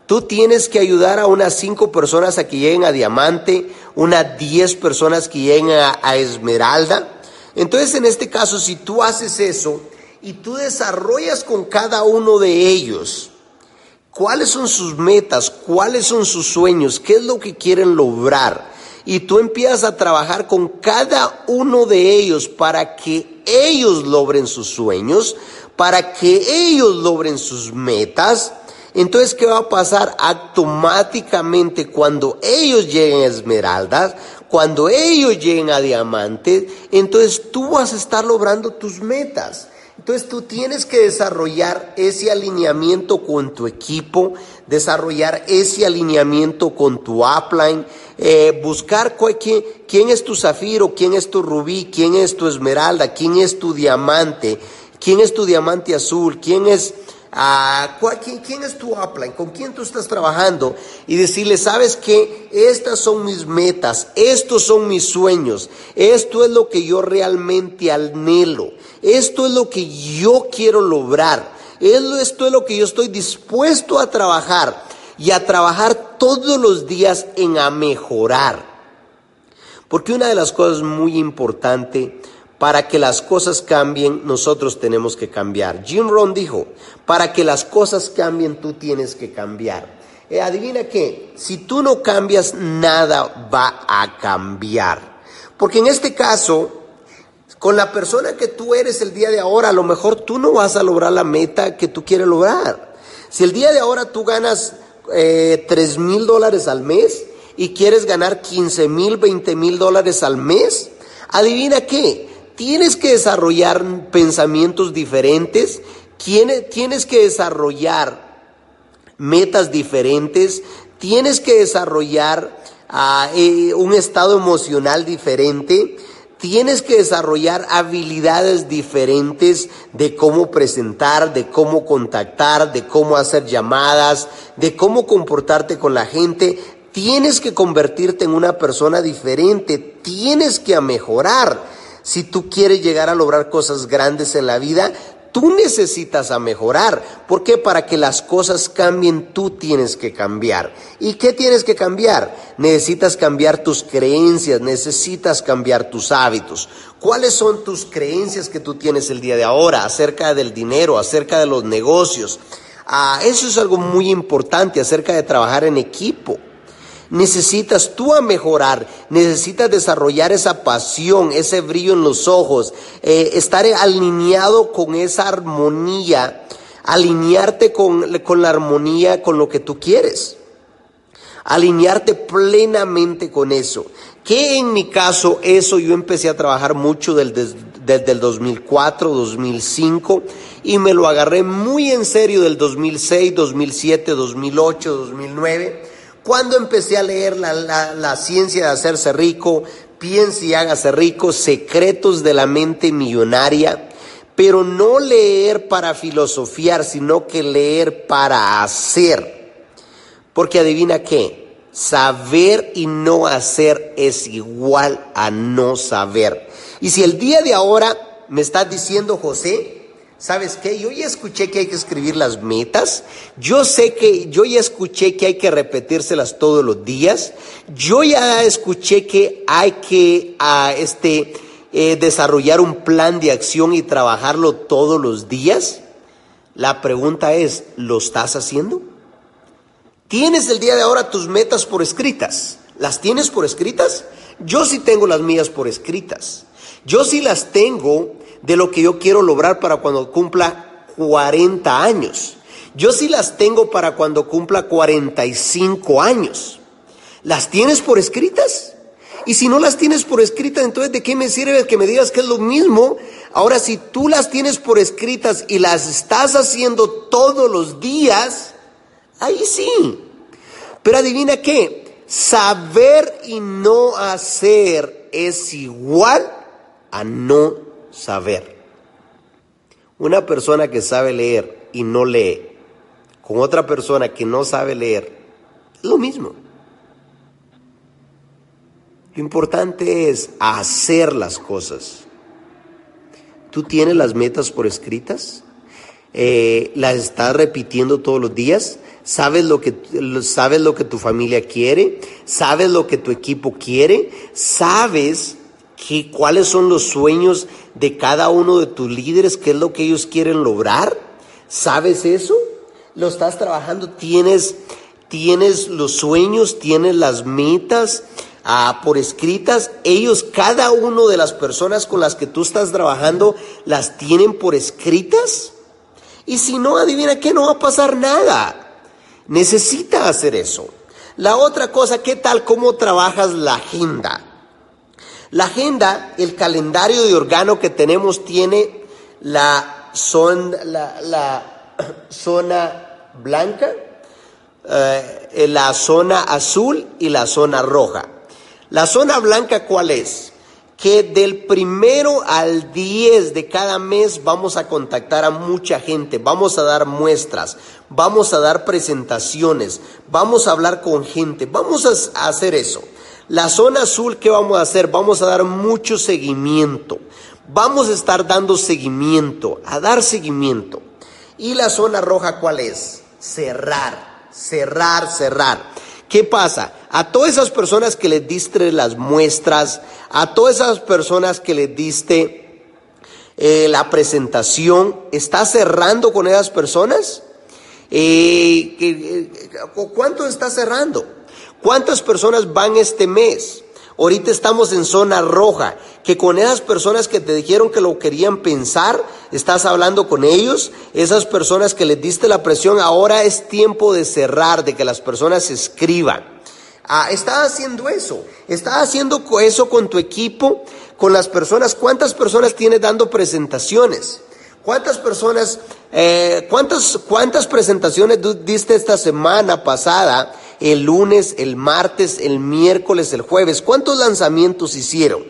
tú tienes que ayudar a unas cinco personas a que lleguen a diamante, unas diez personas que lleguen a, a esmeralda. Entonces, en este caso, si tú haces eso y tú desarrollas con cada uno de ellos, cuáles son sus metas, cuáles son sus sueños, qué es lo que quieren lograr. Y tú empiezas a trabajar con cada uno de ellos para que ellos logren sus sueños, para que ellos logren sus metas. Entonces, ¿qué va a pasar? Automáticamente cuando ellos lleguen a esmeraldas, cuando ellos lleguen a diamantes, entonces tú vas a estar logrando tus metas. Entonces tú tienes que desarrollar ese alineamiento con tu equipo, desarrollar ese alineamiento con tu upline, eh, buscar quién, quién es tu zafiro, quién es tu rubí, quién es tu esmeralda, quién es tu diamante, quién es tu diamante azul, quién es a ¿quién, es tu upline, con quién tú estás trabajando y decirle, sabes que estas son mis metas, estos son mis sueños, esto es lo que yo realmente anhelo, esto es lo que yo quiero lograr, esto es lo que yo estoy dispuesto a trabajar y a trabajar todos los días en a mejorar. Porque una de las cosas muy importantes para que las cosas cambien, nosotros tenemos que cambiar. Jim Rohn dijo, para que las cosas cambien, tú tienes que cambiar. Eh, adivina qué, si tú no cambias, nada va a cambiar. Porque en este caso, con la persona que tú eres el día de ahora, a lo mejor tú no vas a lograr la meta que tú quieres lograr. Si el día de ahora tú ganas eh, 3 mil dólares al mes y quieres ganar 15 mil, 20 mil dólares al mes, adivina qué, tienes que desarrollar pensamientos diferentes, tienes que desarrollar metas diferentes, tienes que desarrollar ah, eh, un estado emocional diferente, tienes que desarrollar habilidades diferentes de cómo presentar, de cómo contactar, de cómo hacer llamadas, de cómo comportarte con la gente. Tienes que convertirte en una persona diferente, tienes que mejorar. Si tú quieres llegar a lograr cosas grandes en la vida, tú necesitas a mejorar. ¿Por qué? Para que las cosas cambien, tú tienes que cambiar. ¿Y qué tienes que cambiar? Necesitas cambiar tus creencias, necesitas cambiar tus hábitos. ¿Cuáles son tus creencias que tú tienes el día de ahora acerca del dinero, acerca de los negocios? Ah, eso es algo muy importante acerca de trabajar en equipo necesitas tú a mejorar, necesitas desarrollar esa pasión, ese brillo en los ojos, eh, estar alineado con esa armonía, alinearte con, con la armonía con lo que tú quieres, alinearte plenamente con eso. Que en mi caso, eso yo empecé a trabajar mucho desde el 2004, 2005 y me lo agarré muy en serio del 2006, 2007, 2008, 2009, cuando empecé a leer la, la ciencia de hacerse rico, piense y hágase rico, secretos de la mente millonaria, pero no leer para filosofiar, sino que leer para hacer. Porque adivina qué, saber y no hacer es igual a no saber. Y si el día de ahora me estás diciendo, José, ¿Sabes qué? Yo ya escuché que hay que escribir las metas. Yo sé que, yo ya escuché que hay que repetírselas todos los días. Yo ya escuché que hay que, ah, este, eh, desarrollar un plan de acción y trabajarlo todos los días. La pregunta es, ¿lo estás haciendo? ¿Tienes el día de ahora tus metas por escritas? ¿Las tienes por escritas? Yo sí tengo las mías por escritas. Yo sí las tengo de lo que yo quiero lograr para cuando cumpla 40 años. Yo sí las tengo para cuando cumpla 45 años. ¿Las tienes por escritas? Y si no las tienes por escritas, entonces ¿de qué me sirve que me digas que es lo mismo? Ahora, si tú las tienes por escritas y las estás haciendo todos los días, ahí sí. Pero adivina qué, saber y no hacer es igual a no saber. Una persona que sabe leer y no lee, con otra persona que no sabe leer, es lo mismo. Lo importante es hacer las cosas. ¿Tú tienes las metas por escritas? Eh, ¿Las estás repitiendo todos los días? ¿Sabes lo, que, ¿Sabes lo que tu familia quiere? ¿Sabes lo que tu equipo quiere? ¿Sabes cuáles son los sueños de cada uno de tus líderes, qué es lo que ellos quieren lograr. ¿Sabes eso? ¿Lo estás trabajando? ¿Tienes, tienes los sueños? ¿Tienes las metas? Ah, por escritas, ellos, cada uno de las personas con las que tú estás trabajando, las tienen por escritas. Y si no, adivina que no va a pasar nada. Necesita hacer eso. La otra cosa, ¿qué tal cómo trabajas la agenda? La agenda, el calendario de órgano que tenemos tiene la, la, zona blanca, eh, la zona azul y la zona roja. La zona blanca, ¿cuál es? Que del primero al 10 de cada mes vamos a contactar a mucha gente, vamos a dar muestras, vamos a dar presentaciones, vamos a hablar con gente, vamos a hacer eso. La zona azul, ¿qué vamos a hacer? Vamos a dar mucho seguimiento. Vamos a estar dando seguimiento, a dar seguimiento. ¿Y la zona roja cuál es? Cerrar, cerrar, cerrar. ¿Qué pasa? A todas esas personas que les diste las muestras, a todas esas personas que les diste eh, la presentación, ¿estás cerrando con esas personas? Eh, eh, ¿Cuánto está cerrando? ¿Cuántas personas van este mes? Ahorita estamos en zona roja, que con esas personas que te dijeron que lo querían pensar, estás hablando con ellos, esas personas que les diste la presión, ahora es tiempo de cerrar, de que las personas escriban. Ah, estás haciendo eso, estás haciendo eso con tu equipo, con las personas. ¿Cuántas personas tienes dando presentaciones? ¿Cuántas personas, eh, cuántas, cuántas presentaciones diste esta semana pasada? el lunes, el martes, el miércoles, el jueves. ¿Cuántos lanzamientos hicieron?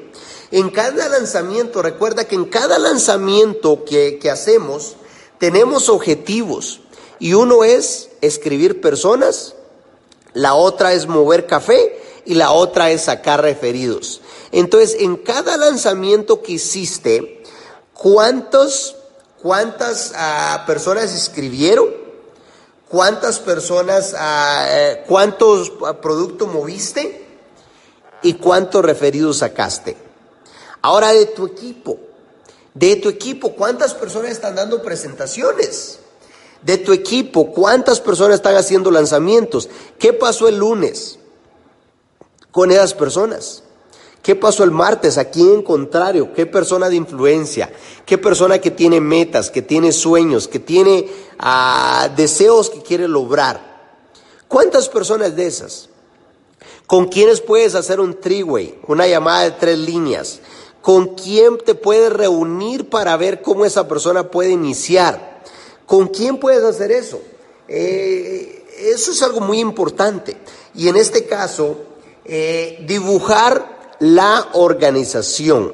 En cada lanzamiento, recuerda que en cada lanzamiento que, hacemos tenemos objetivos y uno es escribir personas, la otra es mover café y la otra es sacar referidos. Entonces, en cada lanzamiento que hiciste, ¿cuántos, ¿cuántas ah, personas escribieron? cuántas personas, ah, eh, cuántos productos moviste y cuántos referidos sacaste. Ahora de tu equipo, de tu equipo, ¿cuántas personas están dando presentaciones? De tu equipo, ¿cuántas personas están haciendo lanzamientos? ¿Qué pasó el lunes con esas personas? ¿Qué pasó el martes? Aquí en contrario, ¿qué persona de influencia? ¿Qué persona que tiene metas, que tiene sueños, que tiene ah, deseos que quiere lograr? ¿Cuántas personas de esas? ¿Con quiénes puedes hacer un triway, una llamada de tres líneas? ¿Con quién te puedes reunir para ver cómo esa persona puede iniciar? ¿Con quién puedes hacer eso? Eh, eso es algo muy importante. Y en este caso, eh, dibujar la organización.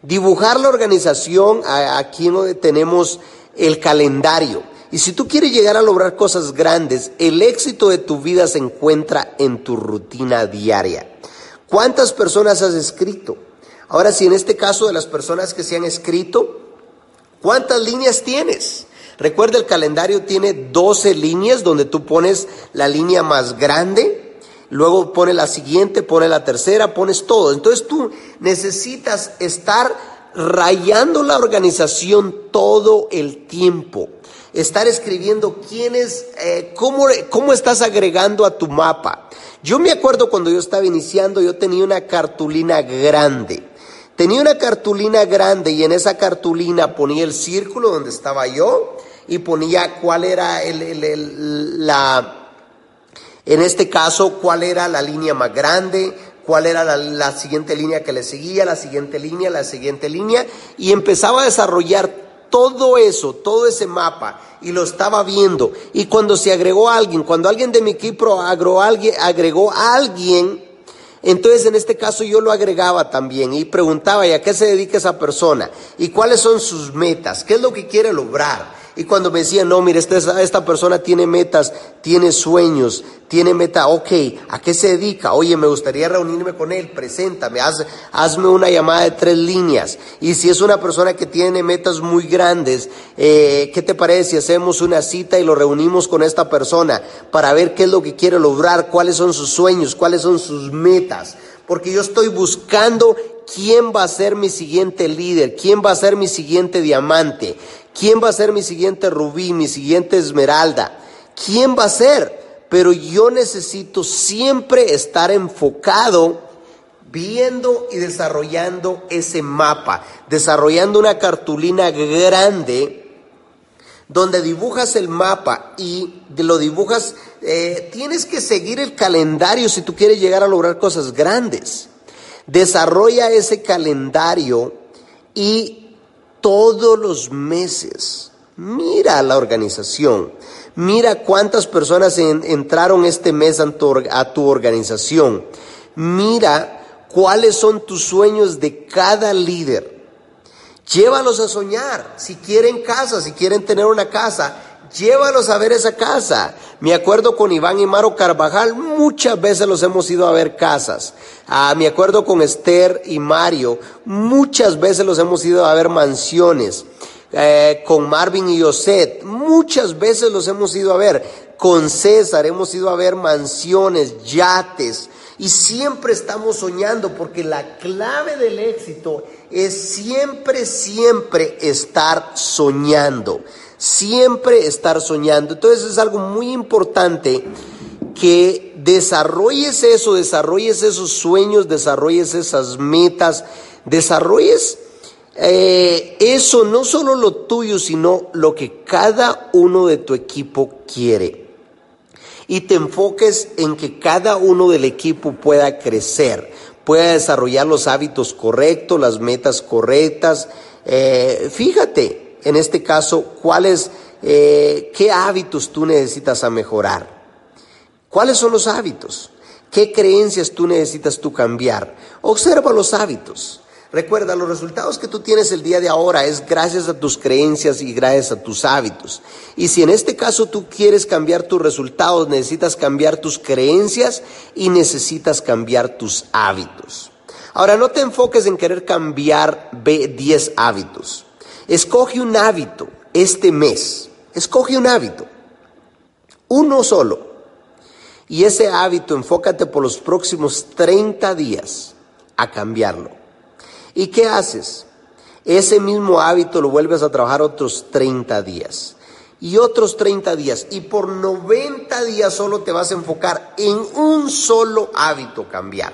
Dibujar la organización, aquí tenemos el calendario. Y si tú quieres llegar a lograr cosas grandes, el éxito de tu vida se encuentra en tu rutina diaria. ¿Cuántas personas has escrito? Ahora, si en este caso de las personas que se han escrito, ¿cuántas líneas tienes? Recuerda, el calendario tiene 12 líneas donde tú pones la línea más grande, luego pones la siguiente, pones la tercera, pones todo. Entonces tú necesitas estar rayando la organización todo el tiempo. Estar escribiendo quién es, eh, cómo, cómo estás agregando a tu mapa. Yo me acuerdo cuando yo estaba iniciando, yo tenía una cartulina grande. Tenía una cartulina grande y en esa cartulina ponía el círculo donde estaba yo y ponía cuál era el, la, en este caso, cuál era la línea más grande, cuál era la, siguiente línea que le seguía, la siguiente línea, la siguiente línea, y empezaba a desarrollar todo eso, todo ese mapa, y lo estaba viendo. Y cuando se agregó a alguien, cuando alguien de mi equipo agregó alguien, agregó a alguien entonces en este caso yo lo agregaba también y preguntaba, ¿y a qué se dedica esa persona? ¿Y cuáles son sus metas? ¿Qué es lo que quiere lograr? Y cuando me decían, no, mire, esta, esta persona tiene metas, tiene sueños, tiene meta, ok, ¿a qué se dedica? Oye, me gustaría reunirme con él, preséntame, haz, hazme una llamada de tres líneas. Y si es una persona que tiene metas muy grandes, eh, ¿qué te parece si hacemos una cita y lo reunimos con esta persona para ver qué es lo que quiere lograr, cuáles son sus sueños, cuáles son sus metas? Porque yo estoy buscando quién va a ser mi siguiente líder, quién va a ser mi siguiente diamante, ¿Quién va a ser mi siguiente rubí, mi siguiente esmeralda? ¿Quién va a ser? Pero yo necesito siempre estar enfocado viendo y desarrollando ese mapa, desarrollando una cartulina grande donde dibujas el mapa y lo dibujas, eh, tienes que seguir el calendario si tú quieres llegar a lograr cosas grandes. Desarrolla ese calendario y todos los meses. Mira la organización. Mira cuántas personas entraron este mes a tu, organización. Mira cuáles son tus sueños de cada líder. Llévalos a soñar. Si quieren casa, si quieren tener una casa, llévalos a ver esa casa. Me acuerdo con Iván y Maro Carvajal, muchas veces los hemos ido a ver casas. Ah, me acuerdo con Esther y Mario, muchas veces los hemos ido a ver mansiones. Eh, con Marvin y Yoset, muchas veces los hemos ido a ver. Con César hemos ido a ver mansiones, yates. Y siempre estamos soñando porque la clave del éxito es siempre, siempre estar soñando siempre estar soñando. Entonces es algo muy importante que desarrolles eso, desarrolles esos sueños, desarrolles esas metas, desarrolles eh, eso, no solo lo tuyo, sino lo que cada uno de tu equipo quiere. Y te enfoques en que cada uno del equipo pueda crecer, pueda desarrollar los hábitos correctos, las metas correctas. Eh, fíjate, en este caso, cuáles, eh, qué hábitos tú necesitas a mejorar. ¿Cuáles son los hábitos? ¿Qué creencias tú necesitas tú cambiar? Observa los hábitos. Recuerda, los resultados que tú tienes el día de ahora es gracias a tus creencias y gracias a tus hábitos. Y si en este caso tú quieres cambiar tus resultados, necesitas cambiar tus creencias y necesitas cambiar tus hábitos. Ahora, no te enfoques en querer cambiar 10 hábitos. Escoge un hábito este mes. Escoge un hábito. Uno solo. Y ese hábito enfócate por los próximos 30 días a cambiarlo. ¿Y qué haces? Ese mismo hábito lo vuelves a trabajar otros 30 días. Y otros 30 días. Y por 90 días solo te vas a enfocar en un solo hábito cambiar.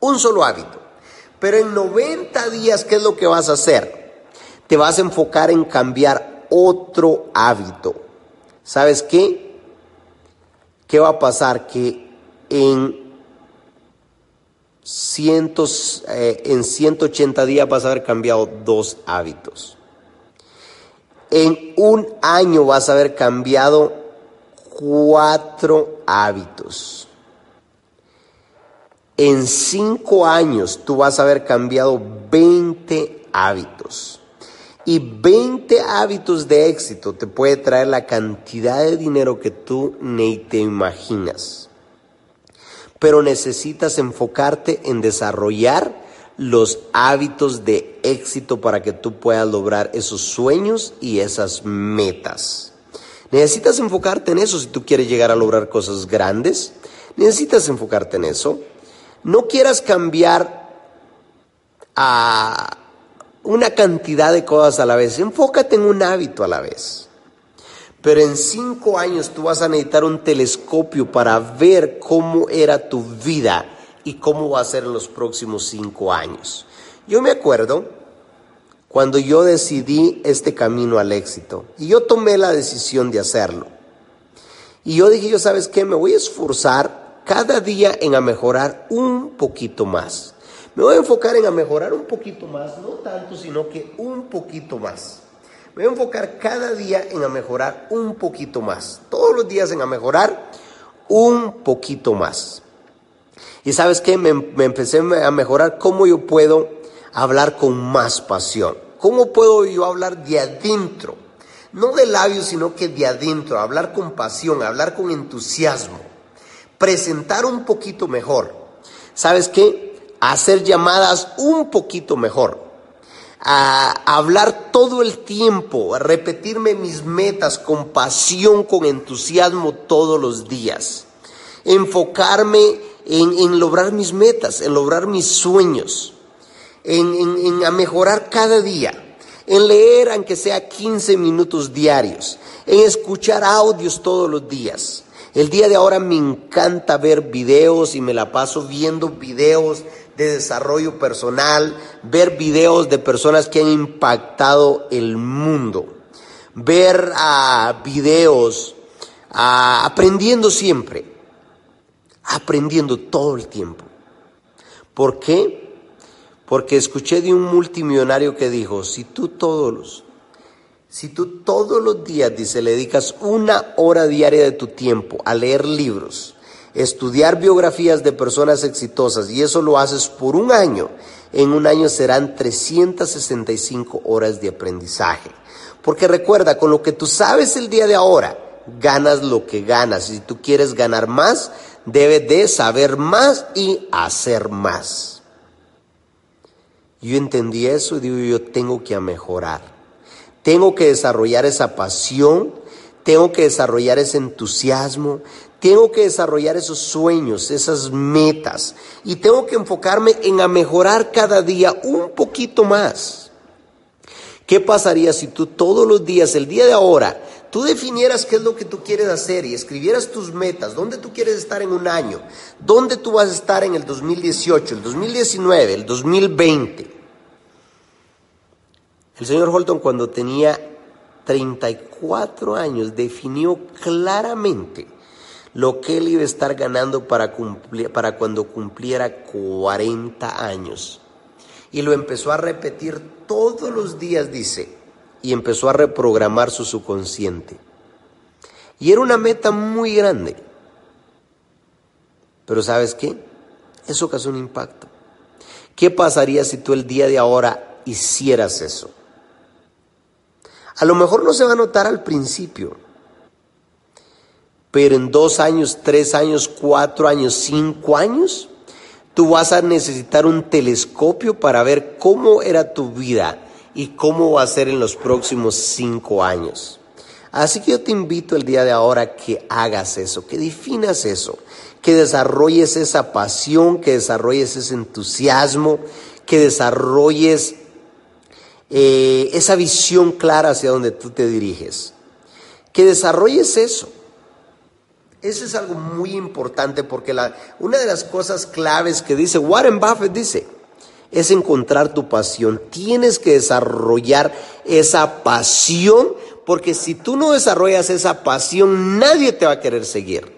Un solo hábito. Pero en 90 días, ¿qué es lo que vas a hacer? Te vas a enfocar en cambiar otro hábito. ¿Sabes qué? ¿Qué va a pasar? Que en cientos, eh, en 180 días vas a haber cambiado dos hábitos. En un año vas a haber cambiado cuatro hábitos. En cinco años tú vas a haber cambiado 20 hábitos. Y 20 hábitos de éxito te puede traer la cantidad de dinero que tú ni te imaginas. Pero necesitas enfocarte en desarrollar los hábitos de éxito para que tú puedas lograr esos sueños y esas metas. Necesitas enfocarte en eso si tú quieres llegar a lograr cosas grandes. Necesitas enfocarte en eso. No quieras cambiar a una cantidad de cosas a la vez. Enfócate en un hábito a la vez. Pero en cinco años tú vas a necesitar un telescopio para ver cómo era tu vida y cómo va a ser en los próximos cinco años. Yo me acuerdo cuando yo decidí este camino al éxito y yo tomé la decisión de hacerlo. Y yo dije, yo sabes qué, me voy a esforzar cada día en a mejorar un poquito más. Me voy a enfocar en a mejorar un poquito más, no tanto, sino que un poquito más. Me voy a enfocar cada día en a mejorar un poquito más. Todos los días en a mejorar un poquito más. Y sabes qué, me, me empecé a mejorar cómo yo puedo hablar con más pasión. ¿Cómo puedo yo hablar de adentro? No de labios, sino que de adentro. Hablar con pasión, hablar con entusiasmo. Presentar un poquito mejor. ¿Sabes qué? Hacer llamadas un poquito mejor, a hablar todo el tiempo, a repetirme mis metas con pasión, con entusiasmo todos los días, enfocarme en, lograr mis metas, en lograr mis sueños, en, en, a mejorar cada día, en leer aunque sea 15 minutos diarios, en escuchar audios todos los días. El día de ahora me encanta ver videos y me la paso viendo videos de desarrollo personal, ver videos de personas que han impactado el mundo, ver videos, aprendiendo siempre, aprendiendo todo el tiempo. ¿Por qué? Porque escuché de un multimillonario que dijo, si tú todos los, si tú todos los días, dice, le dedicas una hora diaria de tu tiempo a leer libros, estudiar biografías de personas exitosas y eso lo haces por un año, en un año serán 365 horas de aprendizaje. Porque recuerda, con lo que tú sabes el día de ahora, ganas lo que ganas. Si tú quieres ganar más, debes de saber más y hacer más. Yo entendí eso y digo, yo tengo que mejorar. Tengo que desarrollar esa pasión, tengo que desarrollar ese entusiasmo, tengo que desarrollar esos sueños, esas metas y tengo que enfocarme en a mejorar cada día un poquito más. ¿Qué pasaría si tú todos los días, el día de ahora, tú definieras qué es lo que tú quieres hacer y escribieras tus metas, dónde tú quieres estar en un año, dónde tú vas a estar en el 2018, el 2019, el 2020? El señor Holton cuando tenía 34 años definió claramente lo que él iba a estar ganando para, cumplir, para cuando cumpliera 40 años. Y lo empezó a repetir todos los días, dice, y empezó a reprogramar su subconsciente. Y era una meta muy grande. Pero ¿sabes qué? Eso causó un impacto. ¿Qué pasaría si tú el día de ahora hicieras eso? A lo mejor no se va a notar al principio, pero en dos años, tres años, cuatro años, cinco años, tú vas a necesitar un telescopio para ver cómo era tu vida y cómo va a ser en los próximos cinco años. Así que yo te invito el día de ahora que hagas eso, que definas eso, que desarrolles esa pasión, que desarrolles ese entusiasmo, que desarrolles eh, esa visión clara hacia donde tú te diriges. Que desarrolles eso. Eso es algo muy importante porque la, una de las cosas claves que dice Warren Buffett dice es encontrar tu pasión. Tienes que desarrollar esa pasión porque si tú no desarrollas esa pasión nadie te va a querer seguir.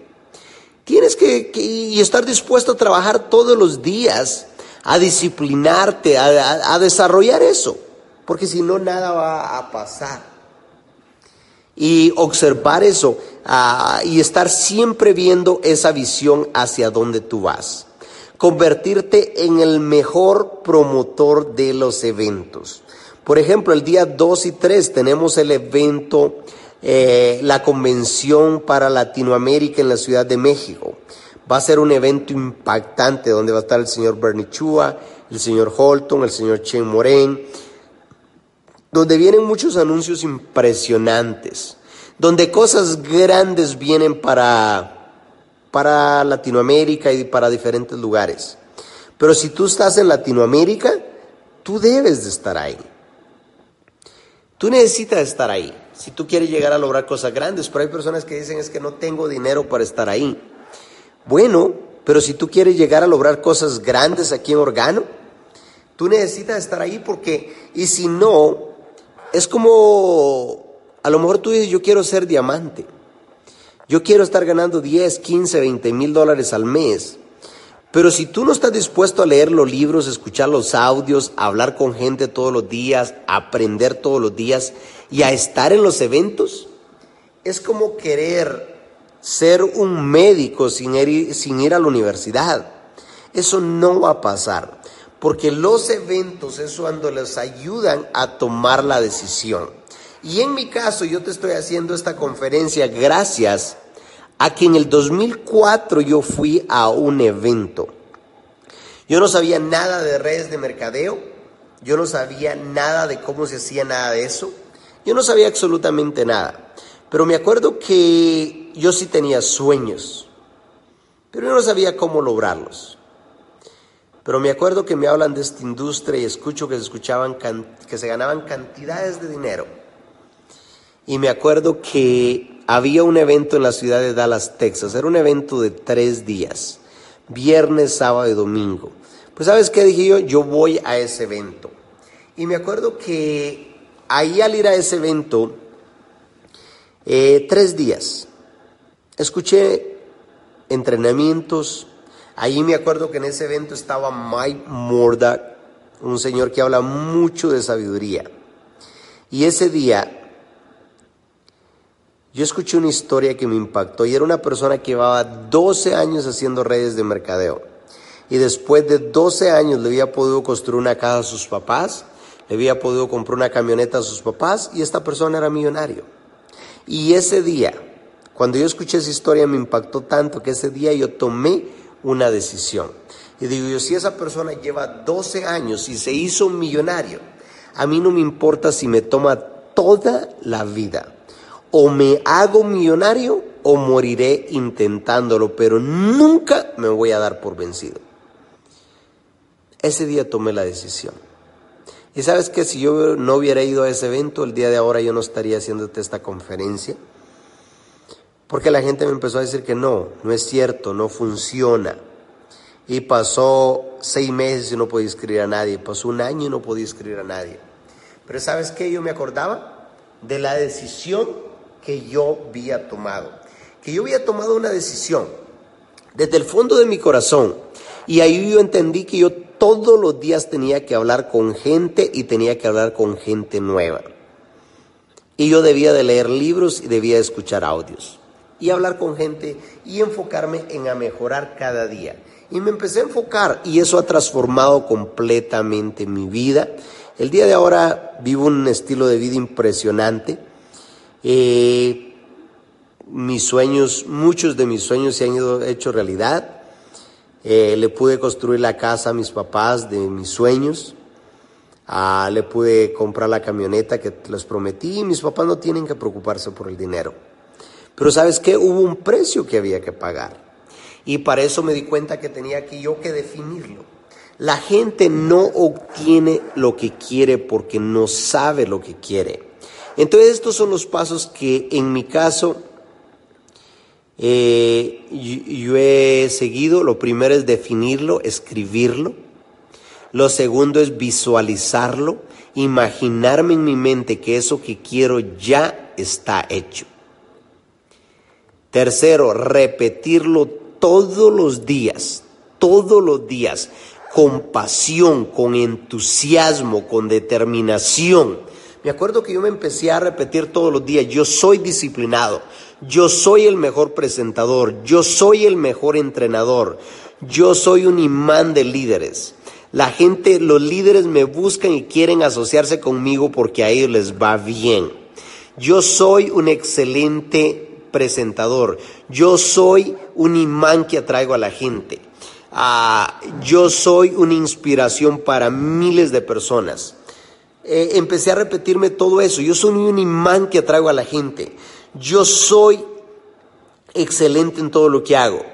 Tienes que, estar dispuesto a trabajar todos los días, a disciplinarte, a, desarrollar eso, porque si no, nada va a pasar. Y observar eso y estar siempre viendo esa visión hacia donde tú vas. Convertirte en el mejor promotor de los eventos. Por ejemplo, el día 2 y 3 tenemos el evento, eh, la convención para Latinoamérica en la Ciudad de México. Va a ser un evento impactante donde va a estar el señor Bernie Chua, el señor Holton, el señor Chen Moren, donde vienen muchos anuncios impresionantes, donde cosas grandes vienen para, para Latinoamérica y para diferentes lugares. Pero si tú estás en Latinoamérica, tú debes de estar ahí. Tú necesitas estar ahí. Si tú quieres llegar a lograr cosas grandes, pero hay personas que dicen es que no tengo dinero para estar ahí. Bueno, pero si tú quieres llegar a lograr cosas grandes aquí en Organo, tú necesitas estar ahí porque, y si no, es como, a lo mejor tú dices, yo quiero ser diamante. Yo quiero estar ganando 10, 15, 20 mil dólares al mes. Pero si tú no estás dispuesto a leer los libros, escuchar los audios, hablar con gente todos los días, aprender todos los días y a estar en los eventos, es como querer ser un médico sin ir, sin ir a la universidad. Eso no va a pasar, porque los eventos es cuando les ayudan a tomar la decisión. Y en mi caso, yo te estoy haciendo esta conferencia gracias a que en el 2004 yo fui a un evento. Yo no sabía nada de redes de mercadeo, yo no sabía nada de cómo se hacía nada de eso, yo no sabía absolutamente nada. Pero me acuerdo que yo sí tenía sueños, pero yo no sabía cómo lograrlos. Pero me acuerdo que me hablan de esta industria y escucho que se escuchaban que se ganaban cantidades de dinero. Y me acuerdo que había un evento en la ciudad de Dallas, Texas. Era un evento de tres días, viernes, sábado y domingo. Pues sabes qué dije yo, yo voy a ese evento. Y me acuerdo que ahí al ir a ese evento, eh, tres días, escuché entrenamientos. Ahí me acuerdo que en ese evento estaba Mike Mordak, un señor que habla mucho de sabiduría. Y ese día yo escuché una historia que me impactó y era una persona que llevaba 12 años haciendo redes de mercadeo. Y después de 12 años le había podido construir una casa a sus papás, le había podido comprar una camioneta a sus papás y esta persona era millonario. Y ese día, cuando yo escuché esa historia me impactó tanto que ese día yo tomé una decisión. Y digo yo, si esa persona lleva 12 años y se hizo millonario, a mí no me importa si me toma toda la vida o me hago millonario o moriré intentándolo, pero nunca me voy a dar por vencido. Ese día tomé la decisión. Y sabes que si yo no hubiera ido a ese evento, el día de ahora yo no estaría haciéndote esta conferencia. Porque la gente me empezó a decir que no, no es cierto, no funciona. Y pasó seis meses y no podía escribir a nadie, pasó un año y no podía escribir a nadie. Pero ¿sabes qué? Yo me acordaba de la decisión que yo había tomado. Que yo había tomado una decisión desde el fondo de mi corazón. Y ahí yo entendí que yo todos los días tenía que hablar con gente y tenía que hablar con gente nueva. Y yo debía de leer libros y debía de escuchar audios. Y hablar con gente y enfocarme en a mejorar cada día. Y me empecé a enfocar y eso ha transformado completamente mi vida. El día de ahora vivo un estilo de vida impresionante. Eh, mis sueños, muchos de mis sueños se han ido hecho realidad. Eh, le pude construir la casa a mis papás de mis sueños. Ah, le pude comprar la camioneta que les prometí y mis papás no tienen que preocuparse por el dinero. Pero sabes qué, hubo un precio que había que pagar. Y para eso me di cuenta que tenía que yo que definirlo. La gente no obtiene lo que quiere porque no sabe lo que quiere. Entonces estos son los pasos que en mi caso eh, yo, he seguido. Lo primero es definirlo, escribirlo. Lo segundo es visualizarlo, imaginarme en mi mente que eso que quiero ya está hecho. Tercero, repetirlo todos los días, todos los días, con pasión, con entusiasmo, con determinación. Me acuerdo que yo me empecé a repetir todos los días, yo soy disciplinado, yo soy el mejor presentador, yo soy el mejor entrenador, yo soy un imán de líderes. La gente, los líderes me buscan y quieren asociarse conmigo porque a ellos les va bien. Yo soy un excelente presentador. Yo soy un imán que atraigo a la gente. Ah, yo soy una inspiración para miles de personas. Eh, empecé a repetirme todo eso. Yo soy un imán que atraigo a la gente. Yo soy excelente en todo lo que hago.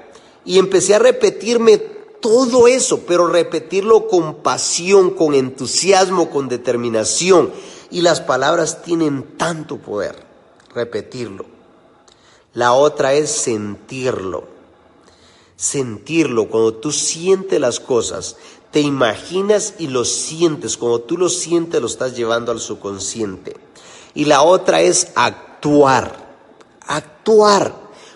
Y empecé a repetirme todo eso, pero repetirlo con pasión, con entusiasmo, con determinación. Y las palabras tienen tanto poder, repetirlo. La otra es sentirlo sentirlo, cuando tú sientes las cosas, te imaginas y lo sientes, cuando tú lo sientes lo estás llevando al subconsciente. Y la otra es actuar, actuar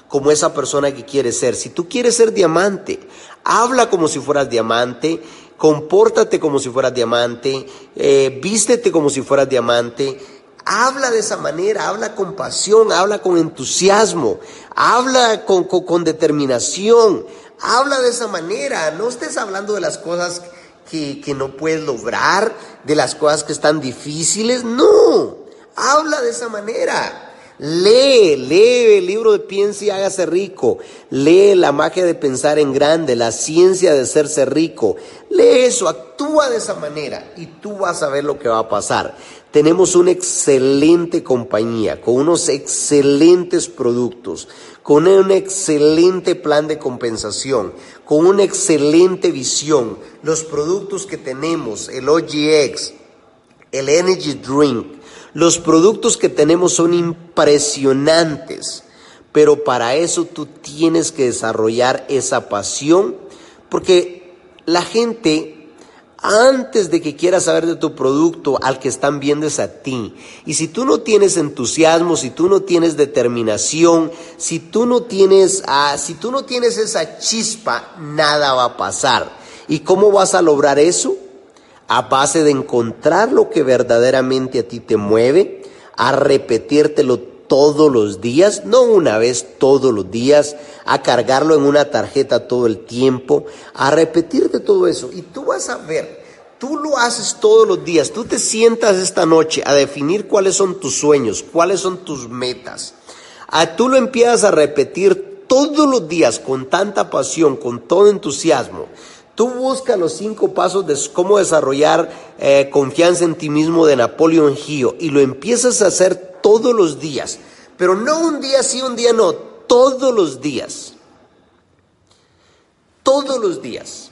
como esa persona que quieres ser. Si tú quieres ser diamante, habla como si fueras diamante, compórtate como si fueras diamante, eh, vístete como si fueras diamante, habla de esa manera, habla con pasión, habla con entusiasmo, habla con, con, determinación, habla de esa manera, no estés hablando de las cosas que, que no puedes lograr, de las cosas que están difíciles, no, habla de esa manera. Lee, lee el libro de Piensa y hágase rico. Lee la magia de pensar en grande, la ciencia de hacerse rico. Lee eso, actúa de esa manera y tú vas a ver lo que va a pasar. Tenemos una excelente compañía, con unos excelentes productos, con un excelente plan de compensación, con una excelente visión. Los productos que tenemos, el OGX, el Energy Drink, los productos que tenemos son impresionantes, pero para eso tú tienes que desarrollar esa pasión, porque la gente antes de que quiera saber de tu producto, al que están viendo es a ti. Y si tú no tienes entusiasmo, si tú no tienes determinación, si tú no tienes, ah, si tú no tienes esa chispa, nada va a pasar. ¿Y cómo vas a lograr eso? a base de encontrar lo que verdaderamente a ti te mueve, a repetírtelo todos los días, no una vez todos los días, a cargarlo en una tarjeta todo el tiempo, a repetirte todo eso. Y tú vas a ver, tú lo haces todos los días, tú te sientas esta noche a definir cuáles son tus sueños, cuáles son tus metas. A, tú lo empiezas a repetir todos los días con tanta pasión, con todo entusiasmo. Tú buscas los cinco pasos de cómo desarrollar eh, confianza en ti mismo de Napoleon Hill y lo empiezas a hacer todos los días, pero no un día sí, un día no, todos los días. Todos los días.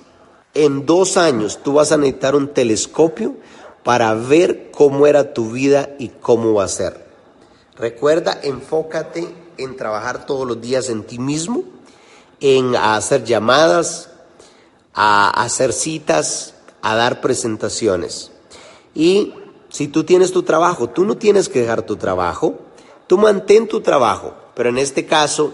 En dos años tú vas a necesitar un telescopio para ver cómo era tu vida y cómo va a ser. Recuerda, enfócate en trabajar todos los días en ti mismo, en hacer llamadas, a hacer citas, a dar presentaciones. Y si tú tienes tu trabajo, tú no tienes que dejar tu trabajo, tú mantén tu trabajo, pero en este caso,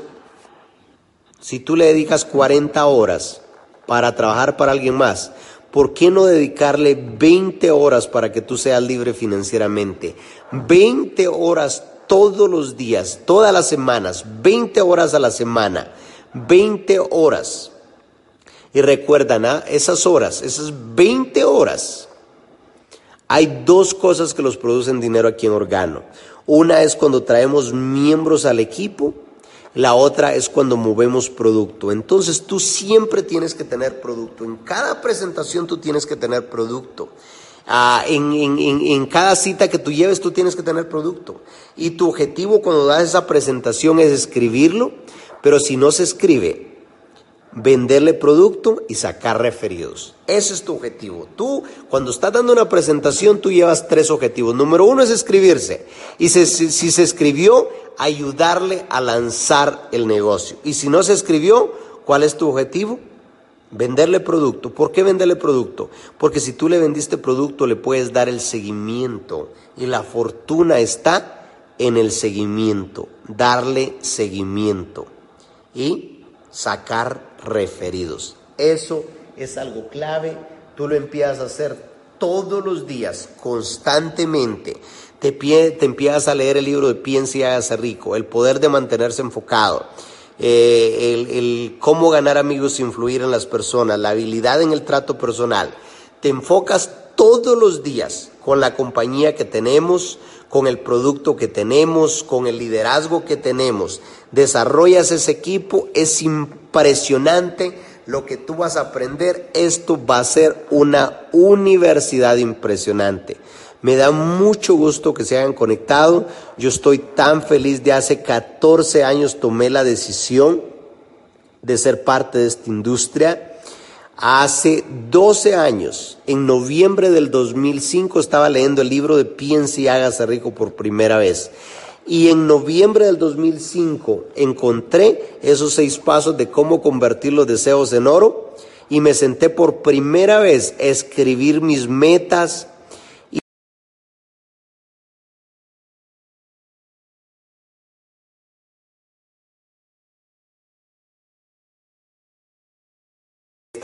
si tú le dedicas 40 horas para trabajar para alguien más, ¿por qué no dedicarle 20 horas para que tú seas libre financieramente? 20 horas todos los días, todas las semanas, 20 horas a la semana, 20 horas. Y recuerdan, esas horas, esas 20 horas, hay dos cosas que los producen dinero aquí en Organo. Una es cuando traemos miembros al equipo, la otra es cuando movemos producto. Entonces tú siempre tienes que tener producto. En cada presentación tú tienes que tener producto. Ah, en, en, cada cita que tú lleves tú tienes que tener producto. Y tu objetivo cuando das esa presentación es escribirlo, pero si no se escribe, venderle producto y sacar referidos. Ese es tu objetivo. Tú, cuando estás dando una presentación, tú llevas tres objetivos. Número uno es escribirse. Y si, si, se escribió, ayudarle a lanzar el negocio. Y si no se escribió, ¿cuál es tu objetivo? Venderle producto. ¿Por qué venderle producto? Porque si tú le vendiste producto, le puedes dar el seguimiento. Y la fortuna está en el seguimiento. Darle seguimiento. Y sacar referidos. Eso es algo clave. Tú lo empiezas a hacer todos los días, constantemente. Te, te empiezas a leer el libro de Piensa y hágase rico, el poder de mantenerse enfocado, eh, el, el cómo ganar amigos e influir en las personas, la habilidad en el trato personal. Te enfocas todos los días con la compañía que tenemos, con el producto que tenemos, con el liderazgo que tenemos. Desarrollas ese equipo, es impresionante lo que tú vas a aprender. Esto va a ser una universidad impresionante. Me da mucho gusto que se hayan conectado. Yo estoy tan feliz de hace 14 años tomé la decisión de ser parte de esta industria. Hace 12 años, en noviembre del 2005, estaba leyendo el libro de Piense y hágase rico por primera vez. Y en noviembre del 2005 encontré esos seis pasos de cómo convertir los deseos en oro y me senté por primera vez a escribir mis metas,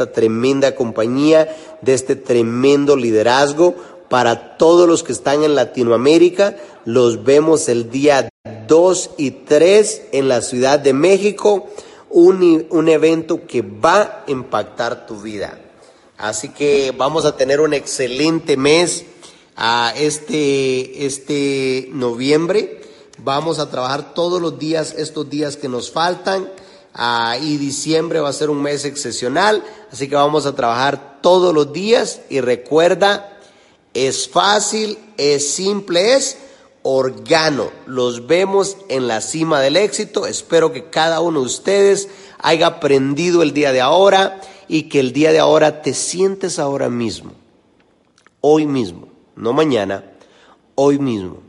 tremenda compañía, de este tremendo liderazgo para todos los que están en Latinoamérica. Los vemos el día 2 y 3 en la Ciudad de México, un, un evento que va a impactar tu vida. Así que vamos a tener un excelente mes a este, este noviembre. Vamos a trabajar todos los días, estos días que nos faltan. Ah, y diciembre va a ser un mes excepcional, así que vamos a trabajar todos los días y recuerda, es fácil, es simple, es organo. Los vemos en la cima del éxito. Espero que cada uno de ustedes haya aprendido el día de ahora y que el día de ahora te sientes ahora mismo, hoy mismo, no mañana, hoy mismo,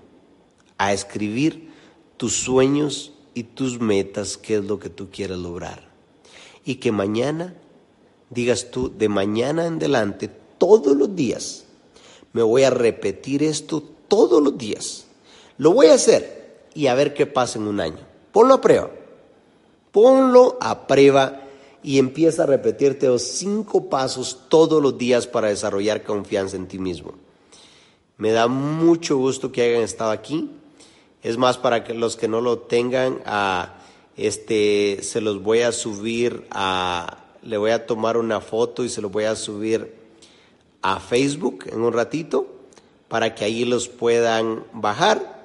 a escribir tus sueños y tus metas, qué es lo que tú quieres lograr. Y que mañana digas tú, de mañana en adelante, todos los días, me voy a repetir esto todos los días. Lo voy a hacer y a ver qué pasa en un año. Ponlo a prueba. Ponlo a prueba y empieza a repetirte los cinco pasos todos los días para desarrollar confianza en ti mismo. Me da mucho gusto que hayan estado aquí. Es más, para que los que no lo tengan, a, este, se los voy a subir a, le voy a tomar una foto y se los voy a subir a Facebook en un ratito para que ahí los puedan bajar.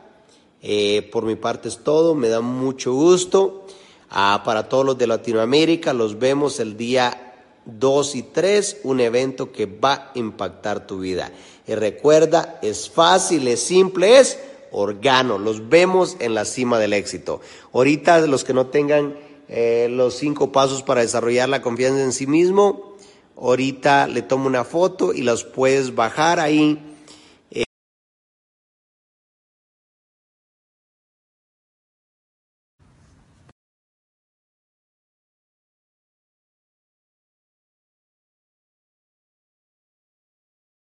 Eh, por mi parte es todo, me da mucho gusto. Ah, para todos los de Latinoamérica, los vemos el día 2 y 3, un evento que va a impactar tu vida. Y recuerda, es fácil, es simple, es organo. Los vemos en la cima del éxito. Ahorita los que no tengan eh, los cinco pasos para desarrollar la confianza en sí mismo, ahorita le tomo una foto y los puedes bajar ahí